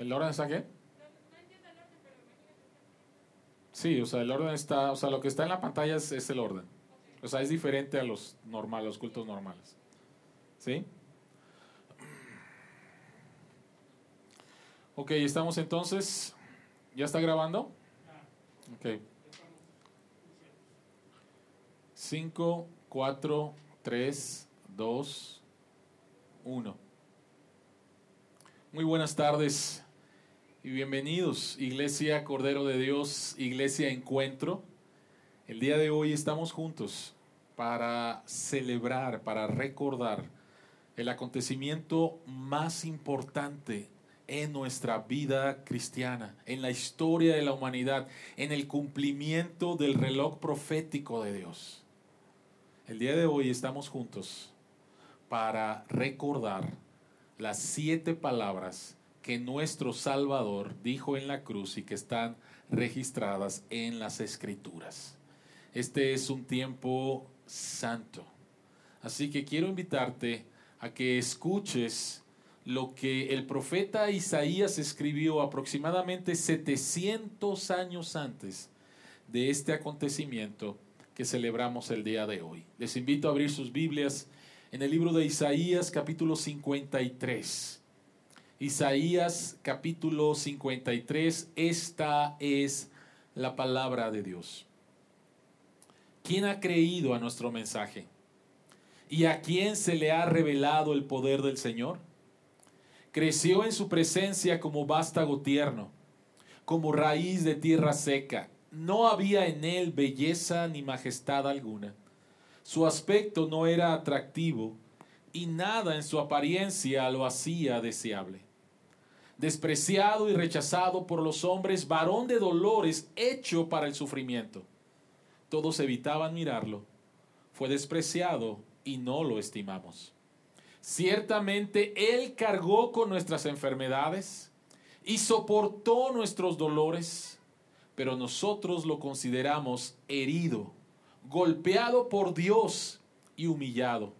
¿El orden está qué? Sí, o sea, el orden está, o sea, lo que está en la pantalla es, es el orden. O sea, es diferente a los normales, los cultos normales. ¿Sí? Ok, estamos entonces. ¿Ya está grabando? Ok. 5, 4, 3, 2, 1. Muy buenas tardes y bienvenidos, Iglesia Cordero de Dios, Iglesia Encuentro. El día de hoy estamos juntos para celebrar, para recordar el acontecimiento más importante en nuestra vida cristiana, en la historia de la humanidad, en el cumplimiento del reloj profético de Dios. El día de hoy estamos juntos para recordar las siete palabras que nuestro Salvador dijo en la cruz y que están registradas en las escrituras. Este es un tiempo santo. Así que quiero invitarte a que escuches lo que el profeta Isaías escribió aproximadamente 700 años antes de este acontecimiento que celebramos el día de hoy. Les invito a abrir sus Biblias en el libro de Isaías capítulo 53. Isaías capítulo 53, esta es la palabra de Dios. ¿Quién ha creído a nuestro mensaje? ¿Y a quién se le ha revelado el poder del Señor? Creció en su presencia como vástago tierno, como raíz de tierra seca. No había en él belleza ni majestad alguna. Su aspecto no era atractivo y nada en su apariencia lo hacía deseable. Despreciado y rechazado por los hombres, varón de dolores, hecho para el sufrimiento. Todos evitaban mirarlo. Fue despreciado y no lo estimamos. Ciertamente Él cargó con nuestras enfermedades y soportó nuestros dolores, pero nosotros lo consideramos herido, golpeado por Dios y humillado.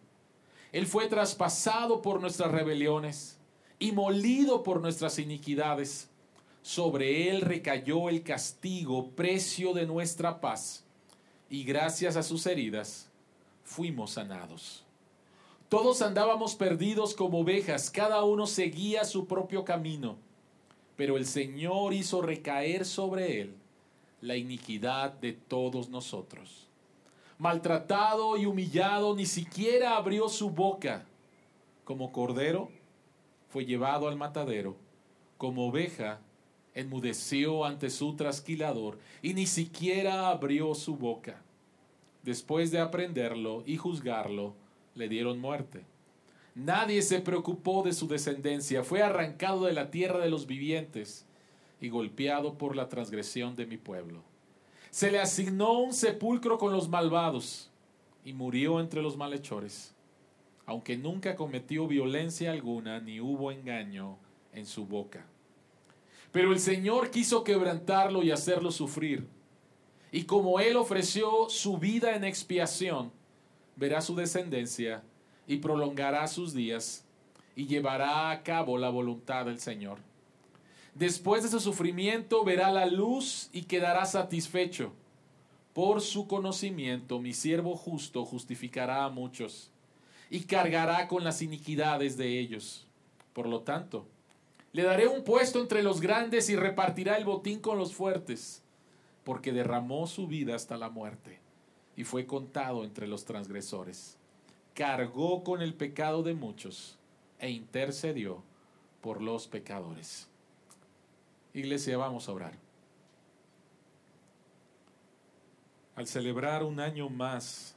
Él fue traspasado por nuestras rebeliones y molido por nuestras iniquidades. Sobre Él recayó el castigo, precio de nuestra paz, y gracias a sus heridas fuimos sanados. Todos andábamos perdidos como ovejas, cada uno seguía su propio camino, pero el Señor hizo recaer sobre él la iniquidad de todos nosotros. Maltratado y humillado, ni siquiera abrió su boca. Como cordero, fue llevado al matadero. Como oveja, enmudeció ante su trasquilador y ni siquiera abrió su boca. Después de aprenderlo y juzgarlo, le dieron muerte. Nadie se preocupó de su descendencia, fue arrancado de la tierra de los vivientes y golpeado por la transgresión de mi pueblo. Se le asignó un sepulcro con los malvados y murió entre los malhechores, aunque nunca cometió violencia alguna ni hubo engaño en su boca. Pero el Señor quiso quebrantarlo y hacerlo sufrir. Y como Él ofreció su vida en expiación, verá su descendencia y prolongará sus días y llevará a cabo la voluntad del Señor. Después de su sufrimiento verá la luz y quedará satisfecho. Por su conocimiento mi siervo justo justificará a muchos y cargará con las iniquidades de ellos. Por lo tanto, le daré un puesto entre los grandes y repartirá el botín con los fuertes, porque derramó su vida hasta la muerte y fue contado entre los transgresores. Cargó con el pecado de muchos e intercedió por los pecadores. Iglesia, vamos a orar. Al celebrar un año más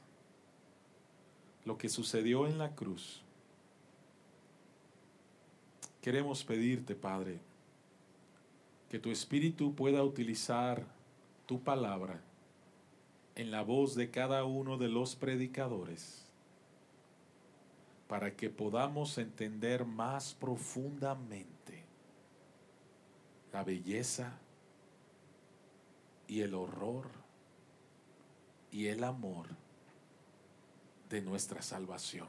lo que sucedió en la cruz, queremos pedirte, Padre, que tu Espíritu pueda utilizar tu palabra en la voz de cada uno de los predicadores para que podamos entender más profundamente la belleza y el horror y el amor de nuestra salvación,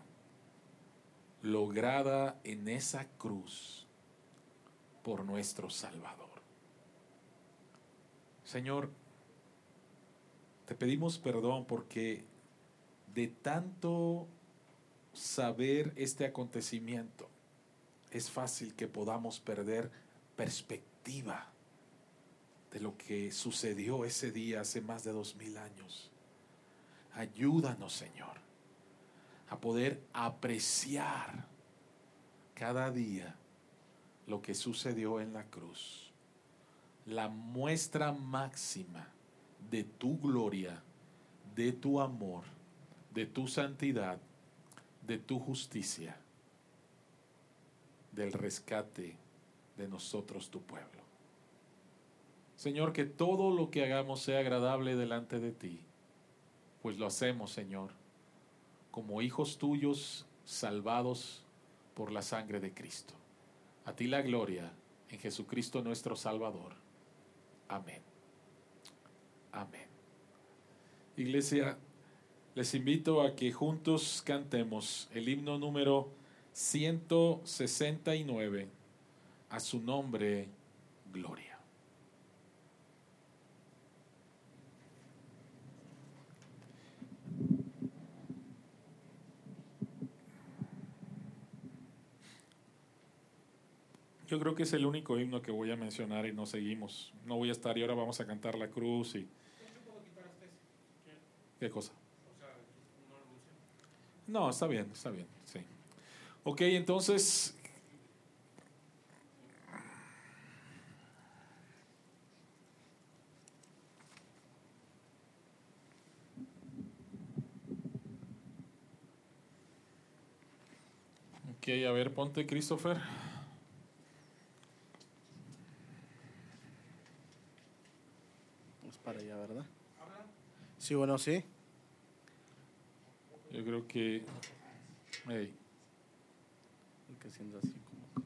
lograda en esa cruz por nuestro Salvador. Señor, te pedimos perdón porque de tanto saber este acontecimiento, es fácil que podamos perder perspectiva de lo que sucedió ese día hace más de dos mil años. Ayúdanos, Señor, a poder apreciar cada día lo que sucedió en la cruz. La muestra máxima de tu gloria, de tu amor, de tu santidad, de tu justicia, del rescate de nosotros, tu pueblo. Señor, que todo lo que hagamos sea agradable delante de ti, pues lo hacemos, Señor, como hijos tuyos salvados por la sangre de Cristo. A ti la gloria en Jesucristo nuestro Salvador. Amén. Amén. Iglesia, les invito a que juntos cantemos el himno número 169, a su nombre, gloria. Yo creo que es el único himno que voy a mencionar y no seguimos. No voy a estar y ahora vamos a cantar la cruz y... ¿Qué cosa? No, está bien, está bien, sí. Ok, entonces... Ok, a ver, ponte Christopher. Para allá, ¿verdad? Sí, bueno, sí. Yo creo que. Hey. Que siendo así como.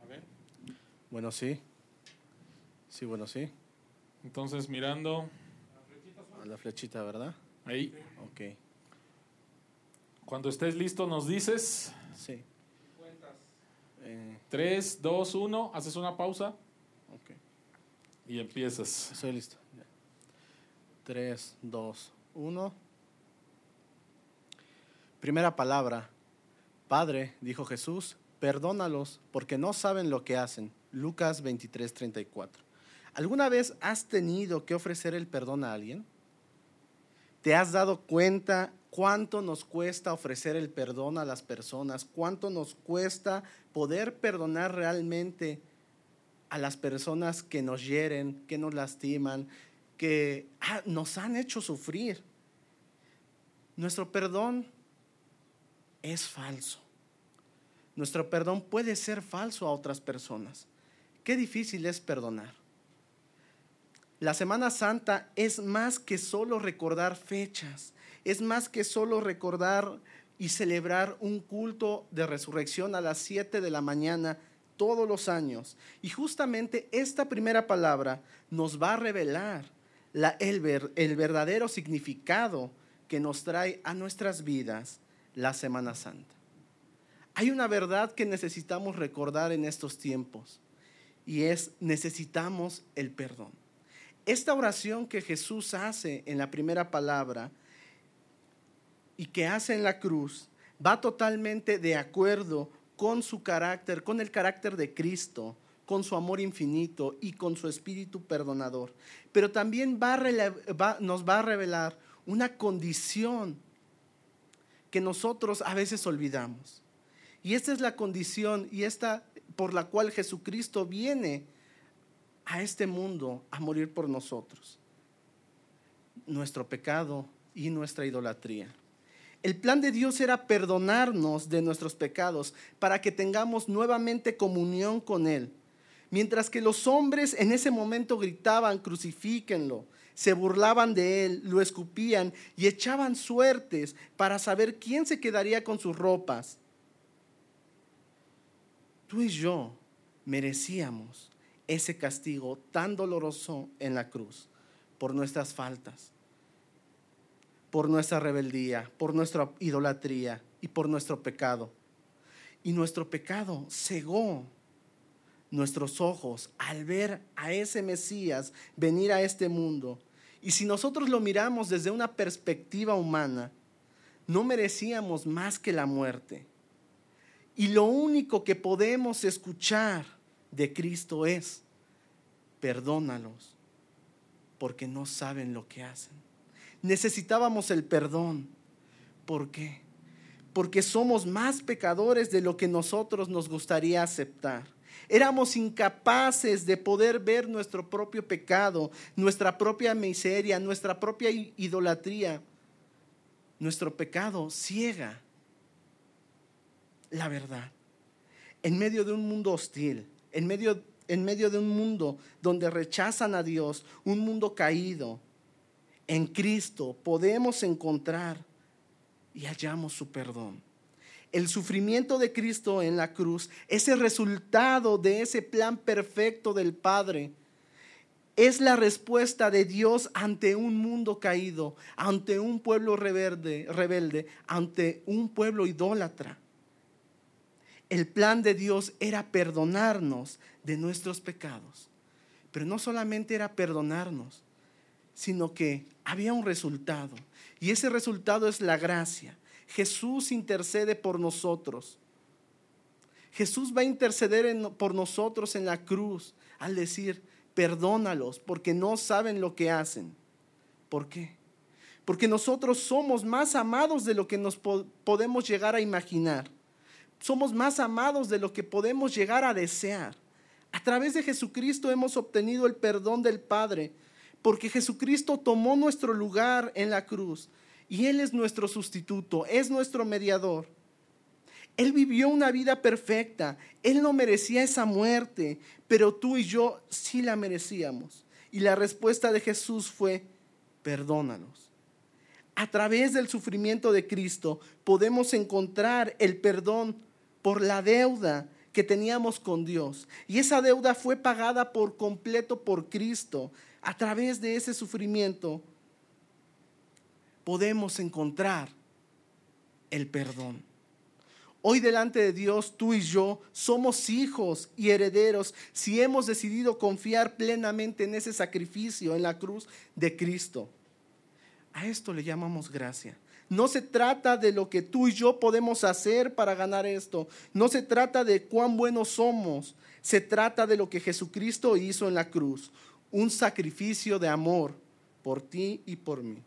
A ver. Bueno, sí. Sí, bueno, sí. Entonces, mirando. A la flechita, ¿verdad? Ahí. Ok. Cuando estés listo, nos dices. Sí. Eh. 3, 2, 1. Haces una pausa. Y empiezas. Estoy listo. 3, 2, 1. Primera palabra. Padre, dijo Jesús, perdónalos porque no saben lo que hacen. Lucas 23, 34. ¿Alguna vez has tenido que ofrecer el perdón a alguien? ¿Te has dado cuenta cuánto nos cuesta ofrecer el perdón a las personas? ¿Cuánto nos cuesta poder perdonar realmente a las personas que nos hieren, que nos lastiman, que ah, nos han hecho sufrir. Nuestro perdón es falso. Nuestro perdón puede ser falso a otras personas. Qué difícil es perdonar. La Semana Santa es más que solo recordar fechas, es más que solo recordar y celebrar un culto de resurrección a las 7 de la mañana todos los años. Y justamente esta primera palabra nos va a revelar el, el verdadero significado que nos trae a nuestras vidas la Semana Santa. Hay una verdad que necesitamos recordar en estos tiempos y es necesitamos el perdón. Esta oración que Jesús hace en la primera palabra y que hace en la cruz va totalmente de acuerdo con su carácter, con el carácter de Cristo, con su amor infinito y con su espíritu perdonador. Pero también nos va a revelar una condición que nosotros a veces olvidamos. Y esta es la condición y esta por la cual Jesucristo viene a este mundo a morir por nosotros. Nuestro pecado y nuestra idolatría. El plan de Dios era perdonarnos de nuestros pecados para que tengamos nuevamente comunión con Él. Mientras que los hombres en ese momento gritaban, crucifíquenlo, se burlaban de Él, lo escupían y echaban suertes para saber quién se quedaría con sus ropas. Tú y yo merecíamos ese castigo tan doloroso en la cruz por nuestras faltas por nuestra rebeldía, por nuestra idolatría y por nuestro pecado. Y nuestro pecado cegó nuestros ojos al ver a ese Mesías venir a este mundo. Y si nosotros lo miramos desde una perspectiva humana, no merecíamos más que la muerte. Y lo único que podemos escuchar de Cristo es, perdónalos, porque no saben lo que hacen. Necesitábamos el perdón. ¿Por qué? Porque somos más pecadores de lo que nosotros nos gustaría aceptar. Éramos incapaces de poder ver nuestro propio pecado, nuestra propia miseria, nuestra propia idolatría. Nuestro pecado ciega la verdad. En medio de un mundo hostil, en medio, en medio de un mundo donde rechazan a Dios, un mundo caído, en Cristo podemos encontrar y hallamos su perdón. El sufrimiento de Cristo en la cruz es el resultado de ese plan perfecto del Padre. Es la respuesta de Dios ante un mundo caído, ante un pueblo rebelde, rebelde ante un pueblo idólatra el plan de Dios era perdonarnos de nuestros pecados. Pero no solamente era perdonarnos, sino que había un resultado. Y ese resultado es la gracia. Jesús intercede por nosotros. Jesús va a interceder por nosotros en la cruz al decir, perdónalos porque no saben lo que hacen. ¿Por qué? Porque nosotros somos más amados de lo que nos podemos llegar a imaginar somos más amados de lo que podemos llegar a desear. A través de Jesucristo hemos obtenido el perdón del Padre, porque Jesucristo tomó nuestro lugar en la cruz y Él es nuestro sustituto, es nuestro mediador. Él vivió una vida perfecta, Él no merecía esa muerte, pero tú y yo sí la merecíamos. Y la respuesta de Jesús fue, perdónanos. A través del sufrimiento de Cristo podemos encontrar el perdón por la deuda que teníamos con Dios. Y esa deuda fue pagada por completo por Cristo. A través de ese sufrimiento podemos encontrar el perdón. Hoy delante de Dios, tú y yo somos hijos y herederos si hemos decidido confiar plenamente en ese sacrificio en la cruz de Cristo. A esto le llamamos gracia. No se trata de lo que tú y yo podemos hacer para ganar esto. No se trata de cuán buenos somos. Se trata de lo que Jesucristo hizo en la cruz. Un sacrificio de amor por ti y por mí.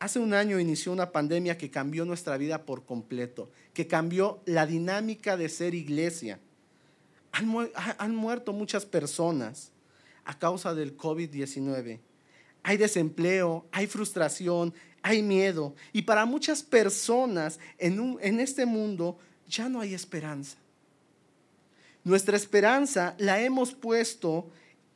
Hace un año inició una pandemia que cambió nuestra vida por completo, que cambió la dinámica de ser iglesia. Han, muerto muchas personas a causa del COVID-19. Hay desempleo, hay frustración, hay miedo. Y para muchas personas en, en este mundo ya no hay esperanza. Nuestra esperanza la hemos puesto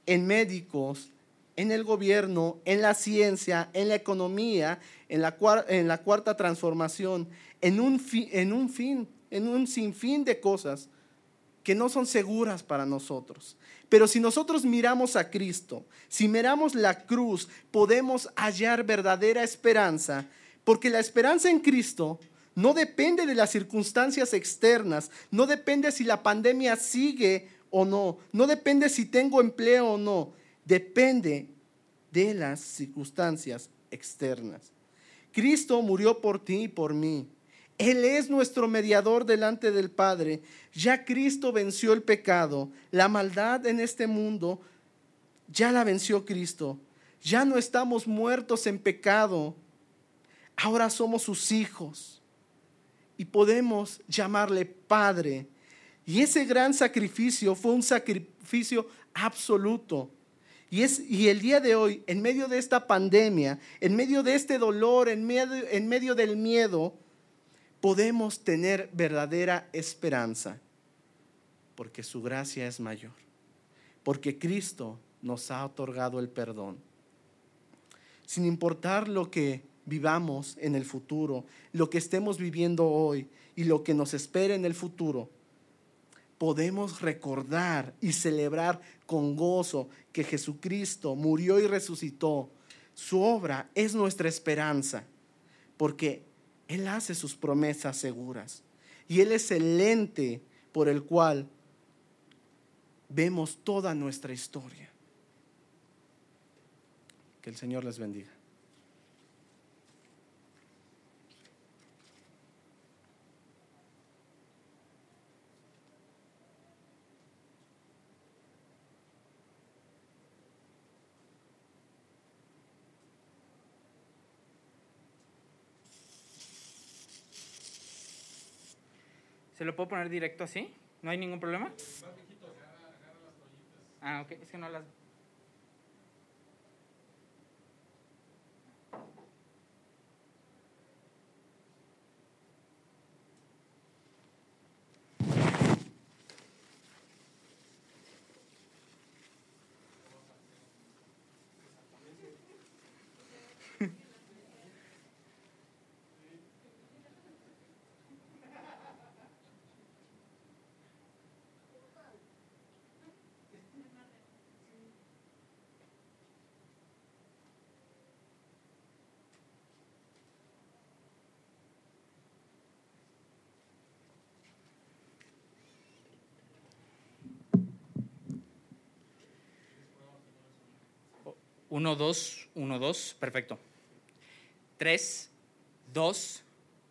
en médicos, en el gobierno, en la ciencia, en la economía, en la, cuarta transformación, en un, en un fin, en un sinfín de cosas que no son seguras para nosotros. Pero si nosotros miramos a Cristo, si miramos la cruz, podemos hallar verdadera esperanza, porque la esperanza en Cristo no depende de las circunstancias externas, no depende si la pandemia sigue o no, no depende si tengo empleo o no, depende de las circunstancias externas. Cristo murió por ti y por mí. Él es nuestro mediador delante del Padre. Ya Cristo venció el pecado, la maldad en este mundo, ya la venció Cristo. Ya no estamos muertos en pecado. Ahora somos sus hijos y podemos llamarle Padre. Y ese gran sacrificio fue un sacrificio absoluto. Y, es, y el día de hoy, en medio de esta pandemia, en medio de este dolor, en medio, en medio del miedo, podemos tener verdadera esperanza, porque su gracia es mayor, porque Cristo nos ha otorgado el perdón. Sin importar lo que vivamos en el futuro, lo que estemos viviendo hoy y lo que nos espera en el futuro, podemos recordar y celebrar con gozo que Jesucristo murió y resucitó. Su obra es nuestra esperanza, porque él hace sus promesas seguras. Y Él es el lente por el cual vemos toda nuestra historia. Que el Señor les bendiga. ¿Se lo puedo poner directo así? ¿No hay ningún problema? Ah, ok, es que no las... Uno, dos, uno, dos, perfecto. Tres, dos,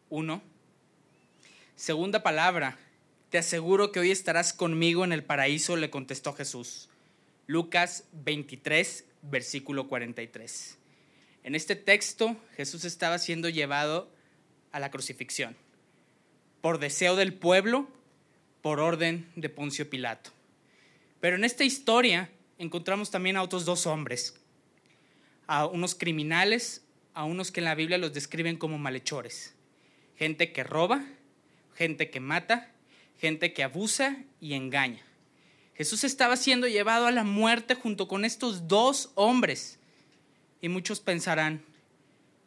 uno. Segunda palabra, te aseguro que hoy estarás conmigo en el paraíso, le contestó Jesús. Lucas 23, versículo 43. En este texto Jesús estaba siendo llevado a la crucifixión, por deseo del pueblo, por orden de Poncio Pilato. Pero en esta historia encontramos también a otros dos hombres, a unos criminales, a unos que en la Biblia los describen como malhechores. Gente que roba, gente que mata, gente que abusa y engaña. Jesús estaba siendo llevado a la muerte junto con estos dos hombres. Y muchos pensarán,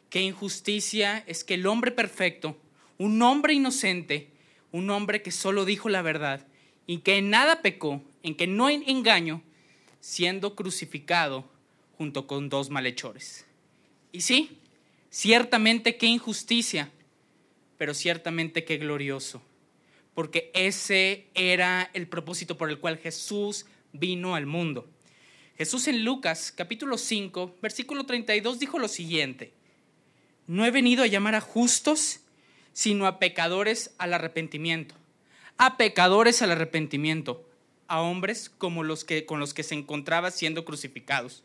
qué injusticia es que el hombre perfecto, un hombre inocente, un hombre que solo dijo la verdad y que en nada pecó, en que no engaño, siendo crucificado junto con dos malhechores. Y sí, ciertamente qué injusticia, pero ciertamente qué glorioso, porque ese era el propósito por el cual Jesús vino al mundo. Jesús en Lucas capítulo 5, versículo 32 dijo lo siguiente, no he venido a llamar a justos, sino a pecadores al arrepentimiento, a pecadores al arrepentimiento, a hombres como los que con los que se encontraba siendo crucificados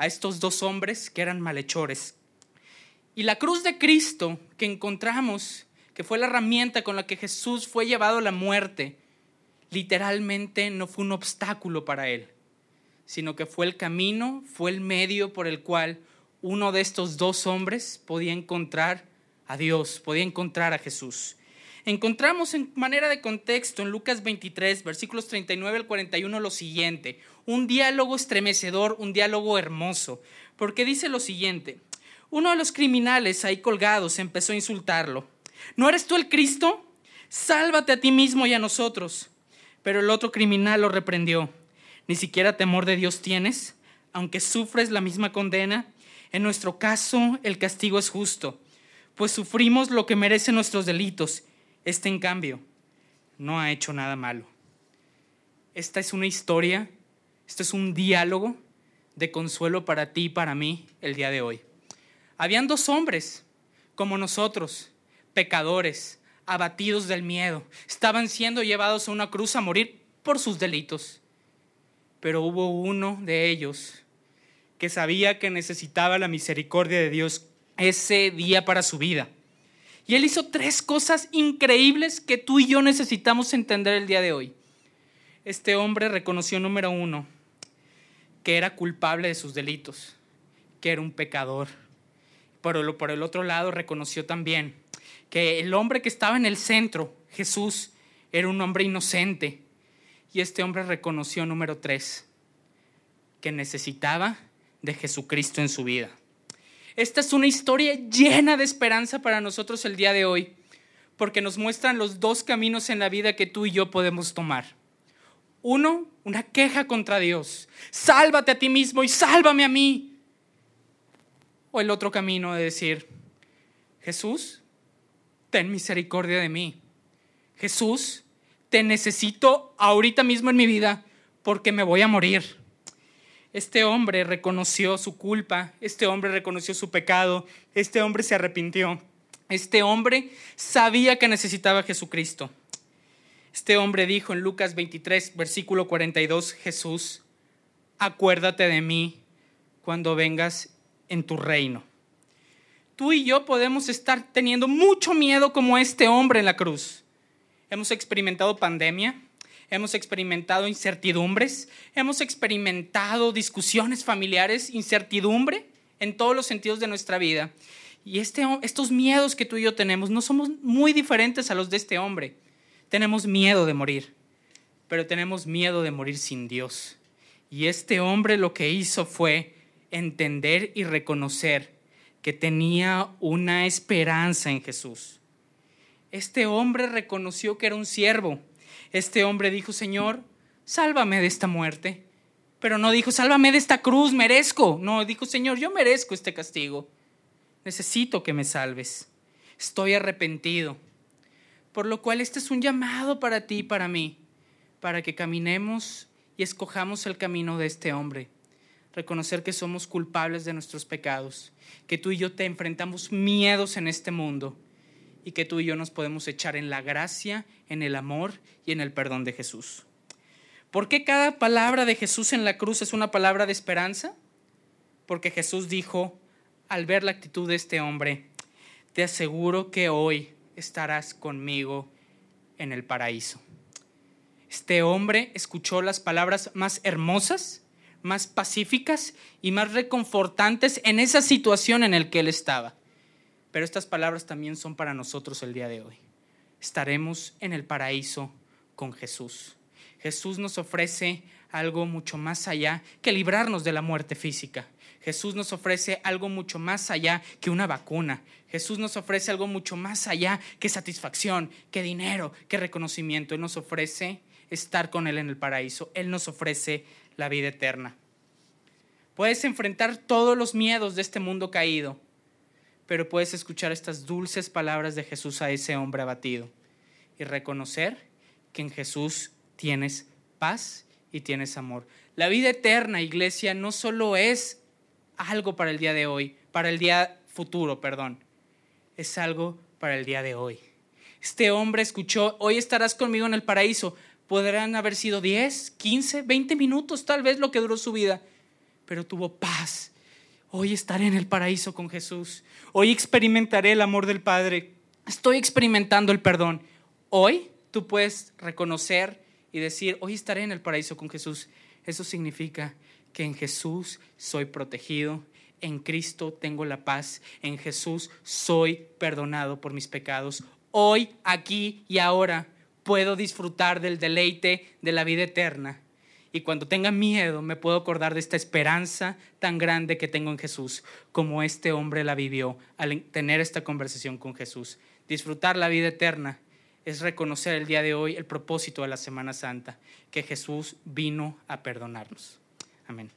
a estos dos hombres que eran malhechores. Y la cruz de Cristo que encontramos, que fue la herramienta con la que Jesús fue llevado a la muerte, literalmente no fue un obstáculo para él, sino que fue el camino, fue el medio por el cual uno de estos dos hombres podía encontrar a Dios, podía encontrar a Jesús. Encontramos en manera de contexto en Lucas 23, versículos 39 al 41 lo siguiente, un diálogo estremecedor, un diálogo hermoso, porque dice lo siguiente, uno de los criminales ahí colgados empezó a insultarlo, ¿no eres tú el Cristo? Sálvate a ti mismo y a nosotros. Pero el otro criminal lo reprendió, ¿ni siquiera temor de Dios tienes? Aunque sufres la misma condena, en nuestro caso el castigo es justo, pues sufrimos lo que merecen nuestros delitos este, en cambio, no ha hecho nada malo. Esta es una historia, esto es un diálogo de consuelo para ti y para mí el día de hoy. Habían dos hombres como nosotros, pecadores, abatidos del miedo, estaban siendo llevados a una cruz a morir por sus delitos. Pero hubo uno de ellos que sabía que necesitaba la misericordia de Dios ese día para su vida y él hizo tres cosas increíbles que tú y yo necesitamos entender el día de hoy. Este hombre reconoció, número uno, que era culpable de sus delitos, que era un pecador. Pero por el otro lado reconoció también que el hombre que estaba en el centro, Jesús, era un hombre inocente. Y este hombre reconoció, número tres, que necesitaba de Jesucristo en su vida. Esta es una historia llena de esperanza para nosotros el día de hoy, porque nos muestran los dos caminos en la vida que tú y yo podemos tomar. Uno, una queja contra Dios. Sálvate a ti mismo y sálvame a mí. O el otro camino de decir, Jesús, ten misericordia de mí. Jesús, te necesito ahorita mismo en mi vida porque me voy a morir. Este hombre reconoció su culpa, este hombre reconoció su pecado, este hombre se arrepintió, este hombre sabía que necesitaba a Jesucristo. Este hombre dijo en Lucas 23, versículo 42, Jesús, acuérdate de mí cuando vengas en tu reino. Tú y yo podemos estar teniendo mucho miedo como este hombre en la cruz. Hemos experimentado pandemia, hemos experimentado incertidumbres, hemos experimentado discusiones familiares, incertidumbre en todos los sentidos de nuestra vida. Y este, estos miedos que tú y yo tenemos no somos muy diferentes a los de este hombre. Tenemos miedo de morir, pero tenemos miedo de morir sin Dios. Y este hombre lo que hizo fue entender y reconocer que tenía una esperanza en Jesús. Este hombre reconoció que era un siervo. Este hombre dijo, Señor, sálvame de esta muerte. Pero no dijo, sálvame de esta cruz, merezco. No, dijo, Señor, yo merezco este castigo. Necesito que me salves. Estoy arrepentido. Por lo cual este es un llamado para ti y para mí, para que caminemos y escojamos el camino de este hombre reconocer que somos culpables de nuestros pecados, que tú y yo te enfrentamos miedos en este mundo y que tú y yo nos podemos echar en la gracia, en el amor y en el perdón de Jesús. ¿Por qué cada palabra de Jesús en la cruz es una palabra de esperanza? Porque Jesús dijo, al ver la actitud de este hombre, te aseguro que hoy estarás conmigo en el paraíso. Este hombre escuchó las palabras más hermosas más pacíficas y más reconfortantes en esa situación en la que él estaba. Pero estas palabras también son para nosotros el día de hoy. Estaremos en el paraíso con Jesús. Jesús nos ofrece algo mucho más allá que librarnos de la muerte física. Jesús nos ofrece algo mucho más allá que una vacuna. Jesús nos ofrece algo mucho más allá que satisfacción, que dinero, que reconocimiento. Él nos ofrece estar con Él en el paraíso. Él nos ofrece la vida eterna. Puedes enfrentar todos los miedos de este mundo caído, pero puedes escuchar estas dulces palabras de Jesús a ese hombre abatido y reconocer que en Jesús tienes paz y tienes amor. La vida eterna, iglesia, no solo es algo para el día de hoy, para el día futuro, perdón, es algo para el día de hoy. Este hombre escuchó, hoy estarás conmigo en el paraíso, Podrán haber sido 10, 15, 20 minutos, tal vez lo que duró su vida, pero tuvo paz. Hoy estaré en el paraíso con Jesús. Hoy experimentaré el amor del Padre. Estoy experimentando el perdón. Hoy tú puedes reconocer y decir, hoy estaré en el paraíso con Jesús. Eso significa que en Jesús soy protegido, en Cristo tengo la paz, en Jesús soy perdonado por mis pecados. Hoy, aquí y ahora puedo disfrutar del deleite de la vida eterna. Y cuando tenga miedo, me puedo acordar de esta esperanza tan grande que tengo en Jesús, como este hombre la vivió al tener esta conversación con Jesús. Disfrutar la vida eterna es reconocer el día de hoy el propósito de la Semana Santa, que Jesús vino a perdonarnos. Amén.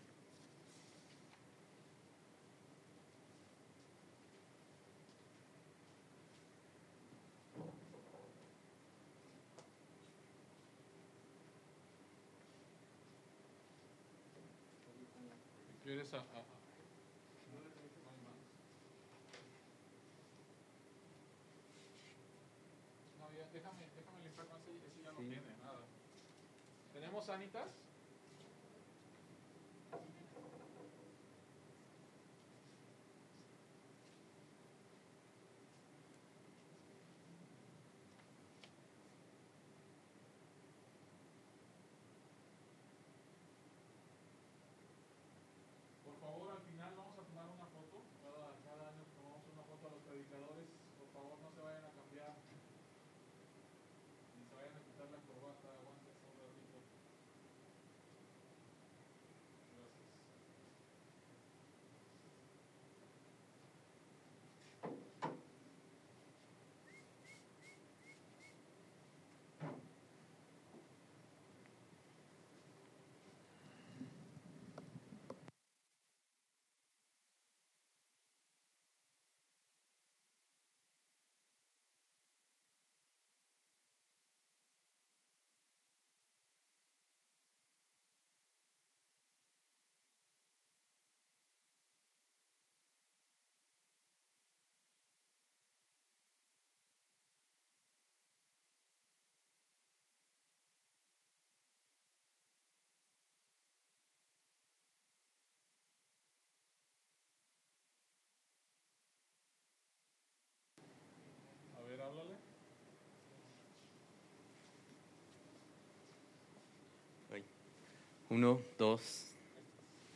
Uno, dos.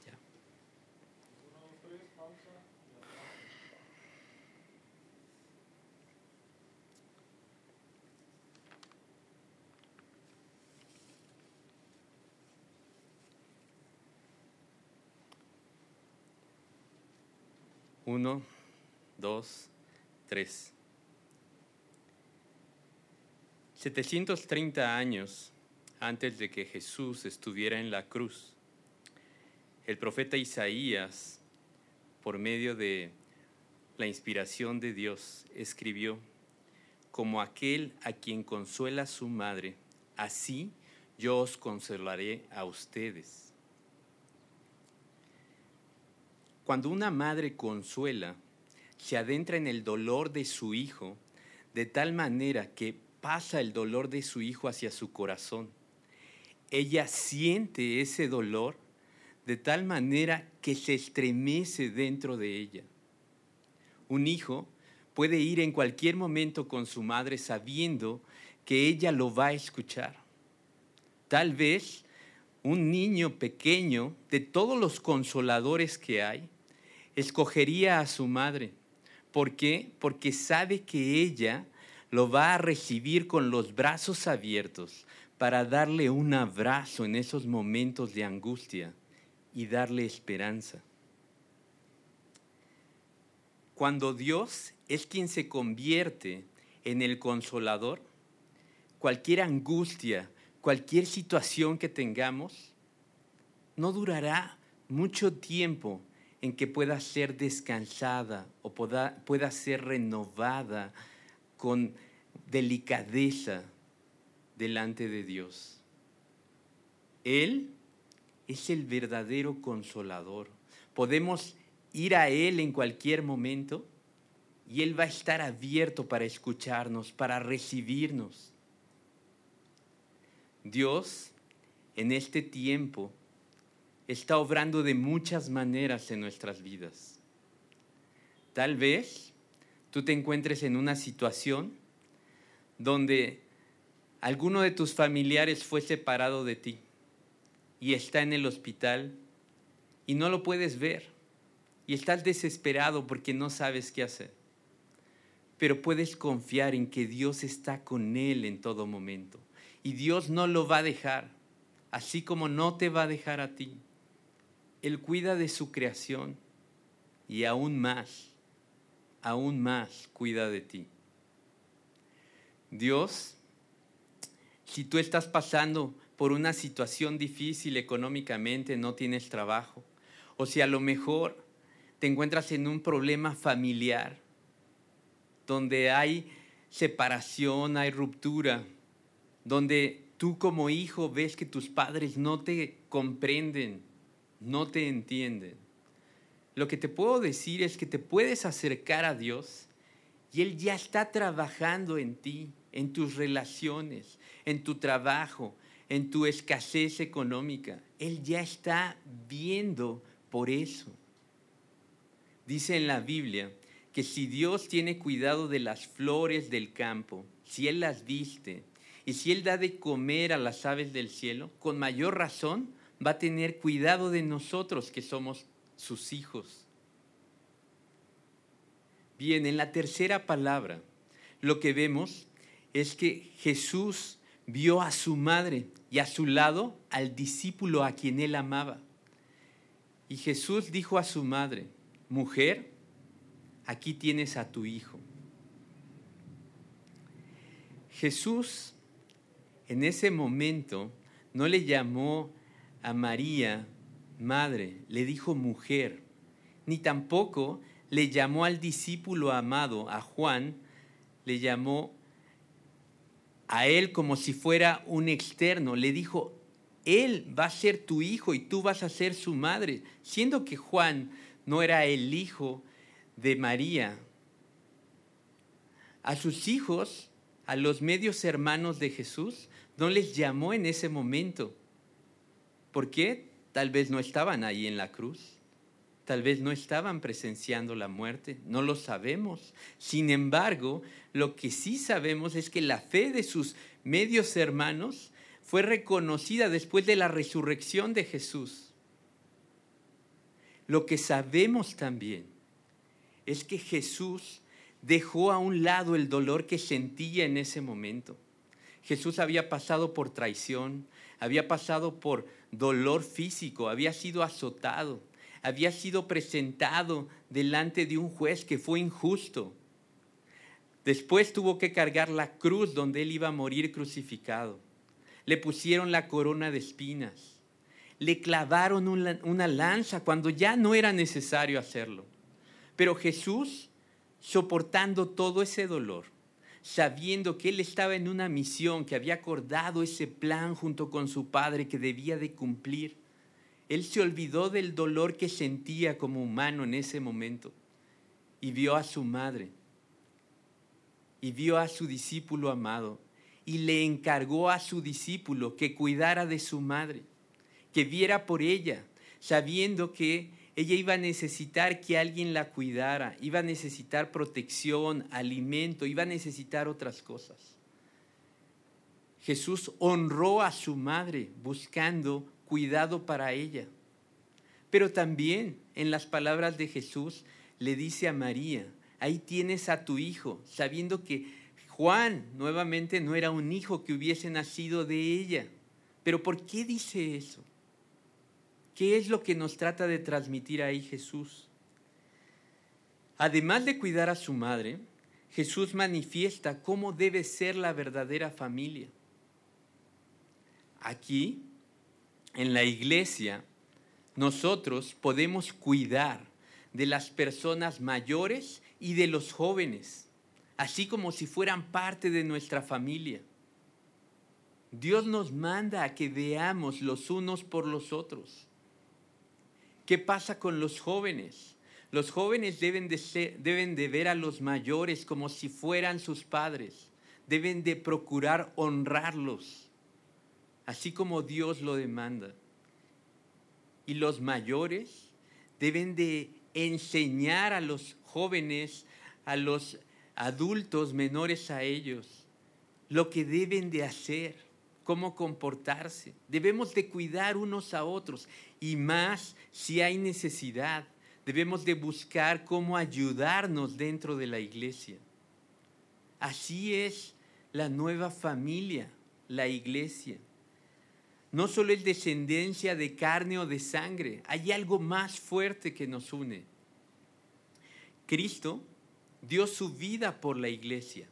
Ya. Uno, dos, tres. 730 años antes de que Jesús estuviera en la cruz, el profeta Isaías, por medio de la inspiración de Dios, escribió, como aquel a quien consuela su madre, así yo os consolaré a ustedes. Cuando una madre consuela, se adentra en el dolor de su hijo, de tal manera que pasa el dolor de su hijo hacia su corazón. Ella siente ese dolor de tal manera que se estremece dentro de ella. Un hijo puede ir en cualquier momento con su madre sabiendo que ella lo va a escuchar. Tal vez un niño pequeño, de todos los consoladores que hay, escogería a su madre. ¿Por qué? Porque sabe que ella lo va a recibir con los brazos abiertos para darle un abrazo en esos momentos de angustia y darle esperanza. Cuando Dios es quien se convierte en el consolador, cualquier angustia, cualquier situación que tengamos, no durará mucho tiempo en que pueda ser descansada o pueda, pueda ser renovada con delicadeza delante de Dios. Él es el verdadero consolador. Podemos ir a Él en cualquier momento y Él va a estar abierto para escucharnos, para recibirnos. Dios en este tiempo está obrando de muchas maneras en nuestras vidas. Tal vez tú te encuentres en una situación donde alguno de tus familiares fue separado de ti y está en el hospital y no lo puedes ver y estás desesperado porque no sabes qué hacer. Pero puedes confiar en que Dios está con él en todo momento y Dios no lo va a dejar, así como no te va a dejar a ti. Él cuida de su creación y aún más, aún más cuida de ti. Dios, si tú estás pasando por una situación difícil económicamente, no tienes trabajo, o si a lo mejor te encuentras en un problema familiar, donde hay separación, hay ruptura, donde tú como hijo ves que tus padres no te comprenden, no te entienden. Lo que te puedo decir es que te puedes acercar a Dios y Él ya está trabajando en ti, en tus relaciones, en tu trabajo, en tu escasez económica. Él ya está viendo por eso. Dice en la Biblia que si Dios tiene cuidado de las flores del campo, si Él las viste y si Él da de comer a las aves del cielo, con mayor razón va a tener cuidado de nosotros que somos sus hijos. Bien, en la tercera palabra, lo que vemos es que Jesús vio a su madre y a su lado al discípulo a quien él amaba. Y Jesús dijo a su madre, mujer, aquí tienes a tu hijo. Jesús en ese momento no le llamó a María madre, le dijo mujer, ni tampoco le llamó al discípulo amado, a Juan, le llamó a él como si fuera un externo, le dijo, él va a ser tu hijo y tú vas a ser su madre, siendo que Juan no era el hijo de María. A sus hijos, a los medios hermanos de Jesús, no les llamó en ese momento. ¿Por qué? Tal vez no estaban ahí en la cruz. Tal vez no estaban presenciando la muerte, no lo sabemos. Sin embargo, lo que sí sabemos es que la fe de sus medios hermanos fue reconocida después de la resurrección de Jesús. Lo que sabemos también es que Jesús dejó a un lado el dolor que sentía en ese momento. Jesús había pasado por traición, había pasado por dolor físico, había sido azotado, había sido presentado delante de un juez que fue injusto. Después tuvo que cargar la cruz donde él iba a morir crucificado. Le pusieron la corona de espinas. Le clavaron una, lanza cuando ya no era necesario hacerlo. Pero Jesús, soportando todo ese dolor, sabiendo que él estaba en una misión, que había acordado ese plan junto con su padre que debía de cumplir. Él se olvidó del dolor que sentía como humano en ese momento y vio a su madre y vio a su discípulo amado y le encargó a su discípulo que cuidara de su madre, que viera por ella, sabiendo que ella iba a necesitar que alguien la cuidara, iba a necesitar protección, alimento, iba a necesitar otras cosas. Jesús honró a su madre buscando cuidado para ella. Pero también en las palabras de Jesús le dice a María, ahí tienes a tu hijo, sabiendo que Juan nuevamente no era un hijo que hubiese nacido de ella. Pero ¿por qué dice eso? ¿Qué es lo que nos trata de transmitir ahí Jesús? Además de cuidar a su madre, Jesús manifiesta cómo debe ser la verdadera familia. Aquí, en la iglesia, nosotros podemos cuidar de las personas mayores y de los jóvenes, así como si fueran parte de nuestra familia. Dios nos manda a que veamos los unos por los otros. ¿Qué pasa con los jóvenes? Los jóvenes deben de, deben de ver a los mayores como si fueran sus padres. Deben de procurar honrarlos, así como Dios lo demanda. Y los mayores deben de enseñar a los jóvenes, a los adultos menores a ellos, lo que deben de hacer cómo comportarse. Debemos de cuidar unos a otros y más si hay necesidad. Debemos de buscar cómo ayudarnos dentro de la iglesia. Así es la nueva familia, la iglesia. No solo es descendencia de carne o de sangre, hay algo más fuerte que nos une. Cristo dio su vida por la iglesia.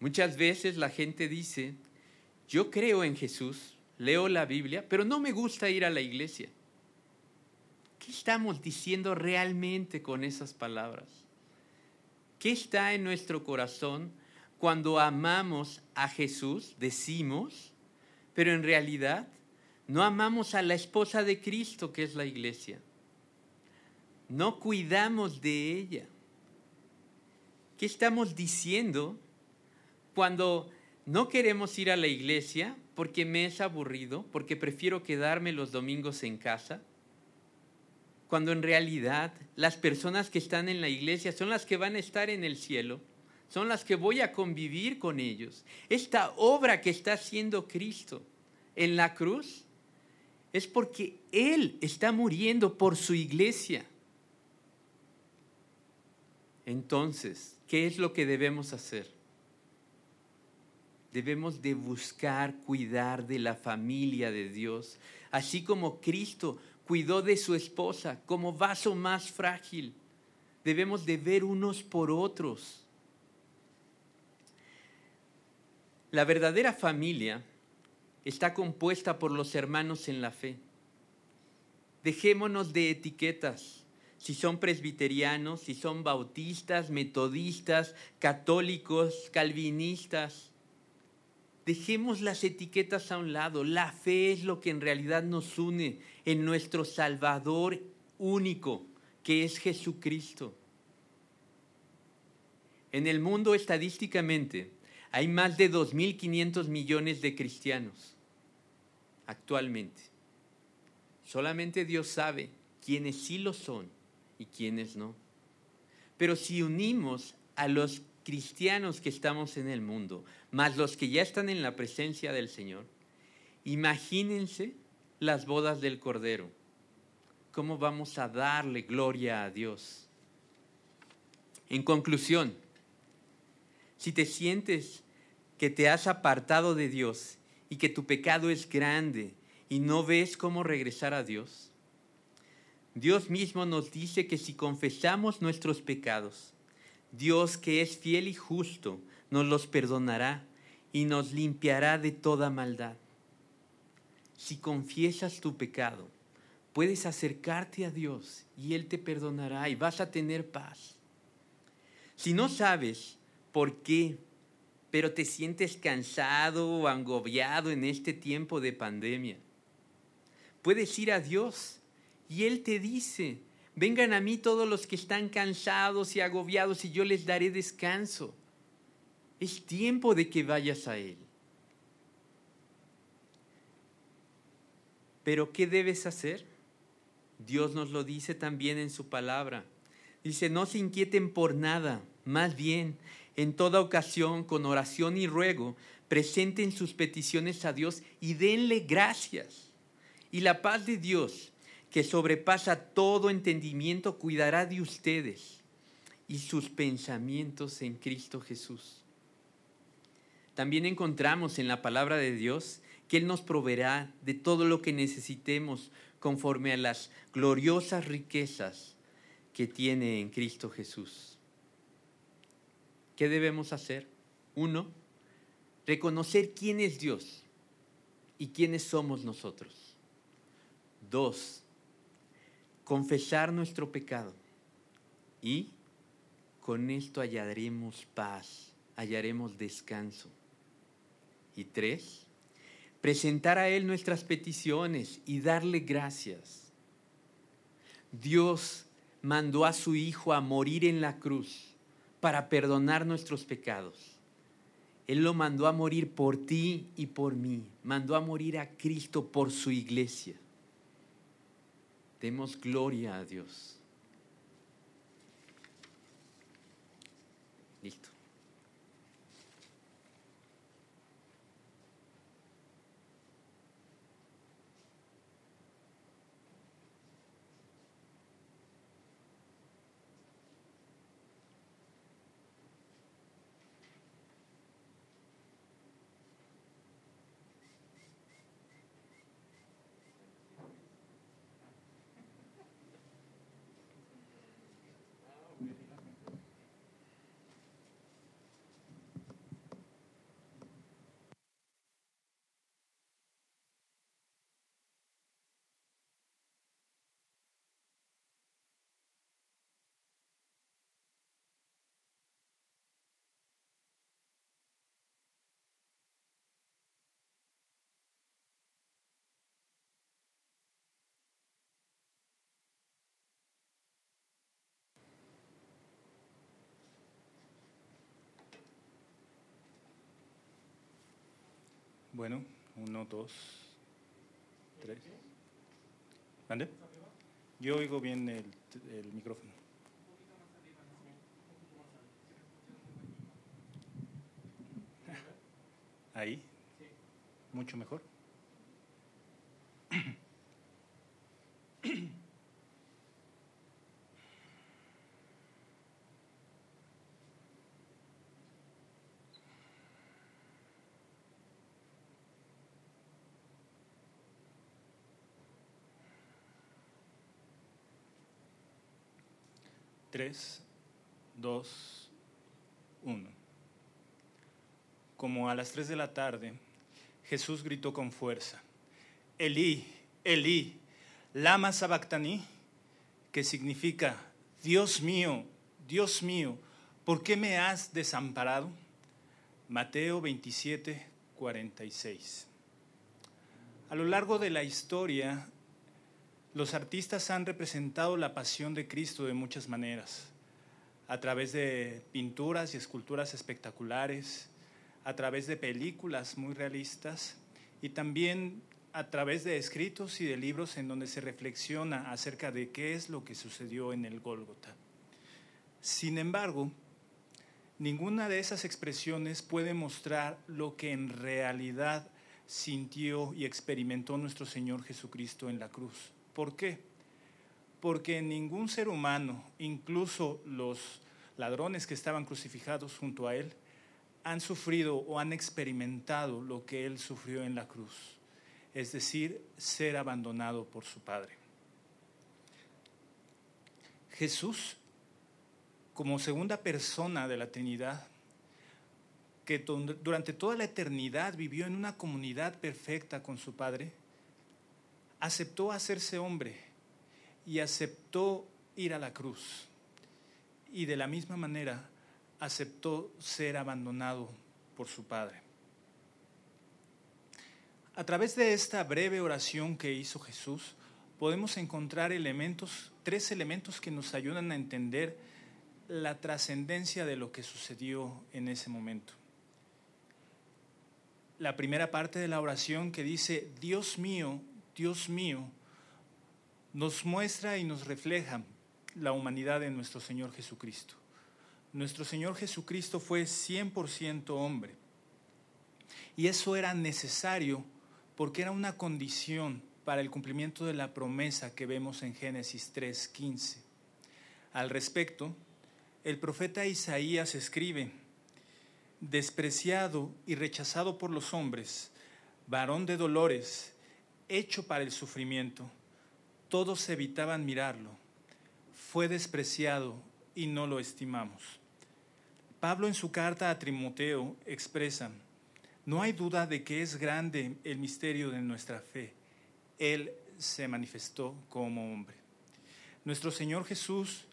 Muchas veces la gente dice, yo creo en Jesús, leo la Biblia, pero no me gusta ir a la iglesia. ¿Qué estamos diciendo realmente con esas palabras? ¿Qué está en nuestro corazón cuando amamos a Jesús, decimos, pero en realidad no amamos a la esposa de Cristo, que es la iglesia? No cuidamos de ella. ¿Qué estamos diciendo cuando no queremos ir a la iglesia porque me es aburrido, porque prefiero quedarme los domingos en casa, cuando en realidad las personas que están en la iglesia son las que van a estar en el cielo, son las que voy a convivir con ellos. Esta obra que está haciendo Cristo en la cruz es porque Él está muriendo por su iglesia. Entonces, ¿qué es lo que debemos hacer? debemos de buscar cuidar de la familia de Dios, así como Cristo cuidó de su esposa como vaso más frágil. Debemos de ver unos por otros. La verdadera familia está compuesta por los hermanos en la fe. Dejémonos de etiquetas, si son presbiterianos, si son bautistas, metodistas, católicos, calvinistas. Dejemos las etiquetas a un lado. La fe es lo que en realidad nos une en nuestro Salvador único, que es Jesucristo. En el mundo estadísticamente hay más de 2.500 millones de cristianos actualmente. Solamente Dios sabe quiénes sí lo son y quiénes no. Pero si unimos a los cristianos que estamos en el mundo, más los que ya están en la presencia del Señor, imagínense las bodas del Cordero. ¿Cómo vamos a darle gloria a Dios? En conclusión, si te sientes que te has apartado de Dios y que tu pecado es grande y no ves cómo regresar a Dios, Dios mismo nos dice que si confesamos nuestros pecados, Dios que es fiel y justo nos los perdonará y nos limpiará de toda maldad. Si confiesas tu pecado, puedes acercarte a Dios y Él te perdonará y vas a tener paz. Si no sabes por qué, pero te sientes cansado o agobiado en este tiempo de pandemia, puedes ir a Dios y Él te dice, vengan a mí todos los que están cansados y agobiados y yo les daré descanso. Es tiempo de que vayas a Él. Pero ¿qué debes hacer? Dios nos lo dice también en su palabra. Dice, no se inquieten por nada, más bien, en toda ocasión, con oración y ruego, presenten sus peticiones a Dios y denle gracias. Y la paz de Dios, que sobrepasa todo entendimiento, cuidará de ustedes y sus pensamientos en Cristo Jesús. También encontramos en la palabra de Dios que Él nos proveerá de todo lo que necesitemos conforme a las gloriosas riquezas que tiene en Cristo Jesús. ¿Qué debemos hacer? Uno, reconocer quién es Dios y quiénes somos nosotros. Dos, confesar nuestro pecado. Y con esto hallaremos paz, hallaremos descanso. Y tres, presentar a Él nuestras peticiones y darle gracias. Dios mandó a su Hijo a morir en la cruz para perdonar nuestros pecados. Él lo mandó a morir por ti y por mí. Mandó a morir a Cristo por su iglesia. Demos gloria a Dios. Listo. Bueno, uno, dos, tres. ¿Mande? Yo oigo bien el, el micrófono. Ahí. Mucho mejor. Tres, dos, uno. Como a las tres de la tarde, Jesús gritó con fuerza, Elí, Elí, lama sabactani, que significa, Dios mío, Dios mío, ¿por qué me has desamparado? Mateo 27, 46. A lo largo de la historia, los artistas han representado la pasión de Cristo de muchas maneras, a través de pinturas y esculturas espectaculares, a través de películas muy realistas y también a través de escritos y de libros en donde se reflexiona acerca de qué es lo que sucedió en el Gólgota. Sin embargo, Ninguna de esas expresiones puede mostrar lo que en realidad sintió y experimentó nuestro Señor Jesucristo en la cruz. ¿Por qué? Porque ningún ser humano, incluso los ladrones que estaban crucificados junto a Él, han sufrido o han experimentado lo que Él sufrió en la cruz, es decir, ser abandonado por su Padre. Jesús como segunda persona de la Trinidad, que durante toda la eternidad vivió en una comunidad perfecta con su Padre, aceptó hacerse hombre y aceptó ir a la cruz. Y de la misma manera aceptó ser abandonado por su Padre. A través de esta breve oración que hizo Jesús, podemos encontrar elementos, tres elementos que nos ayudan a entender la trascendencia de lo que sucedió en ese momento. La primera parte de la oración que dice, Dios mío, Dios mío, nos muestra y nos refleja la humanidad de nuestro Señor Jesucristo. Nuestro Señor Jesucristo fue 100% hombre. Y eso era necesario porque era una condición para el cumplimiento de la promesa que vemos en Génesis 3:15. Al respecto, el profeta Isaías escribe, despreciado y rechazado por los hombres, varón de dolores, hecho para el sufrimiento, todos evitaban mirarlo, fue despreciado y no lo estimamos. Pablo en su carta a Timoteo expresa, no hay duda de que es grande el misterio de nuestra fe. Él se manifestó como hombre. Nuestro Señor Jesús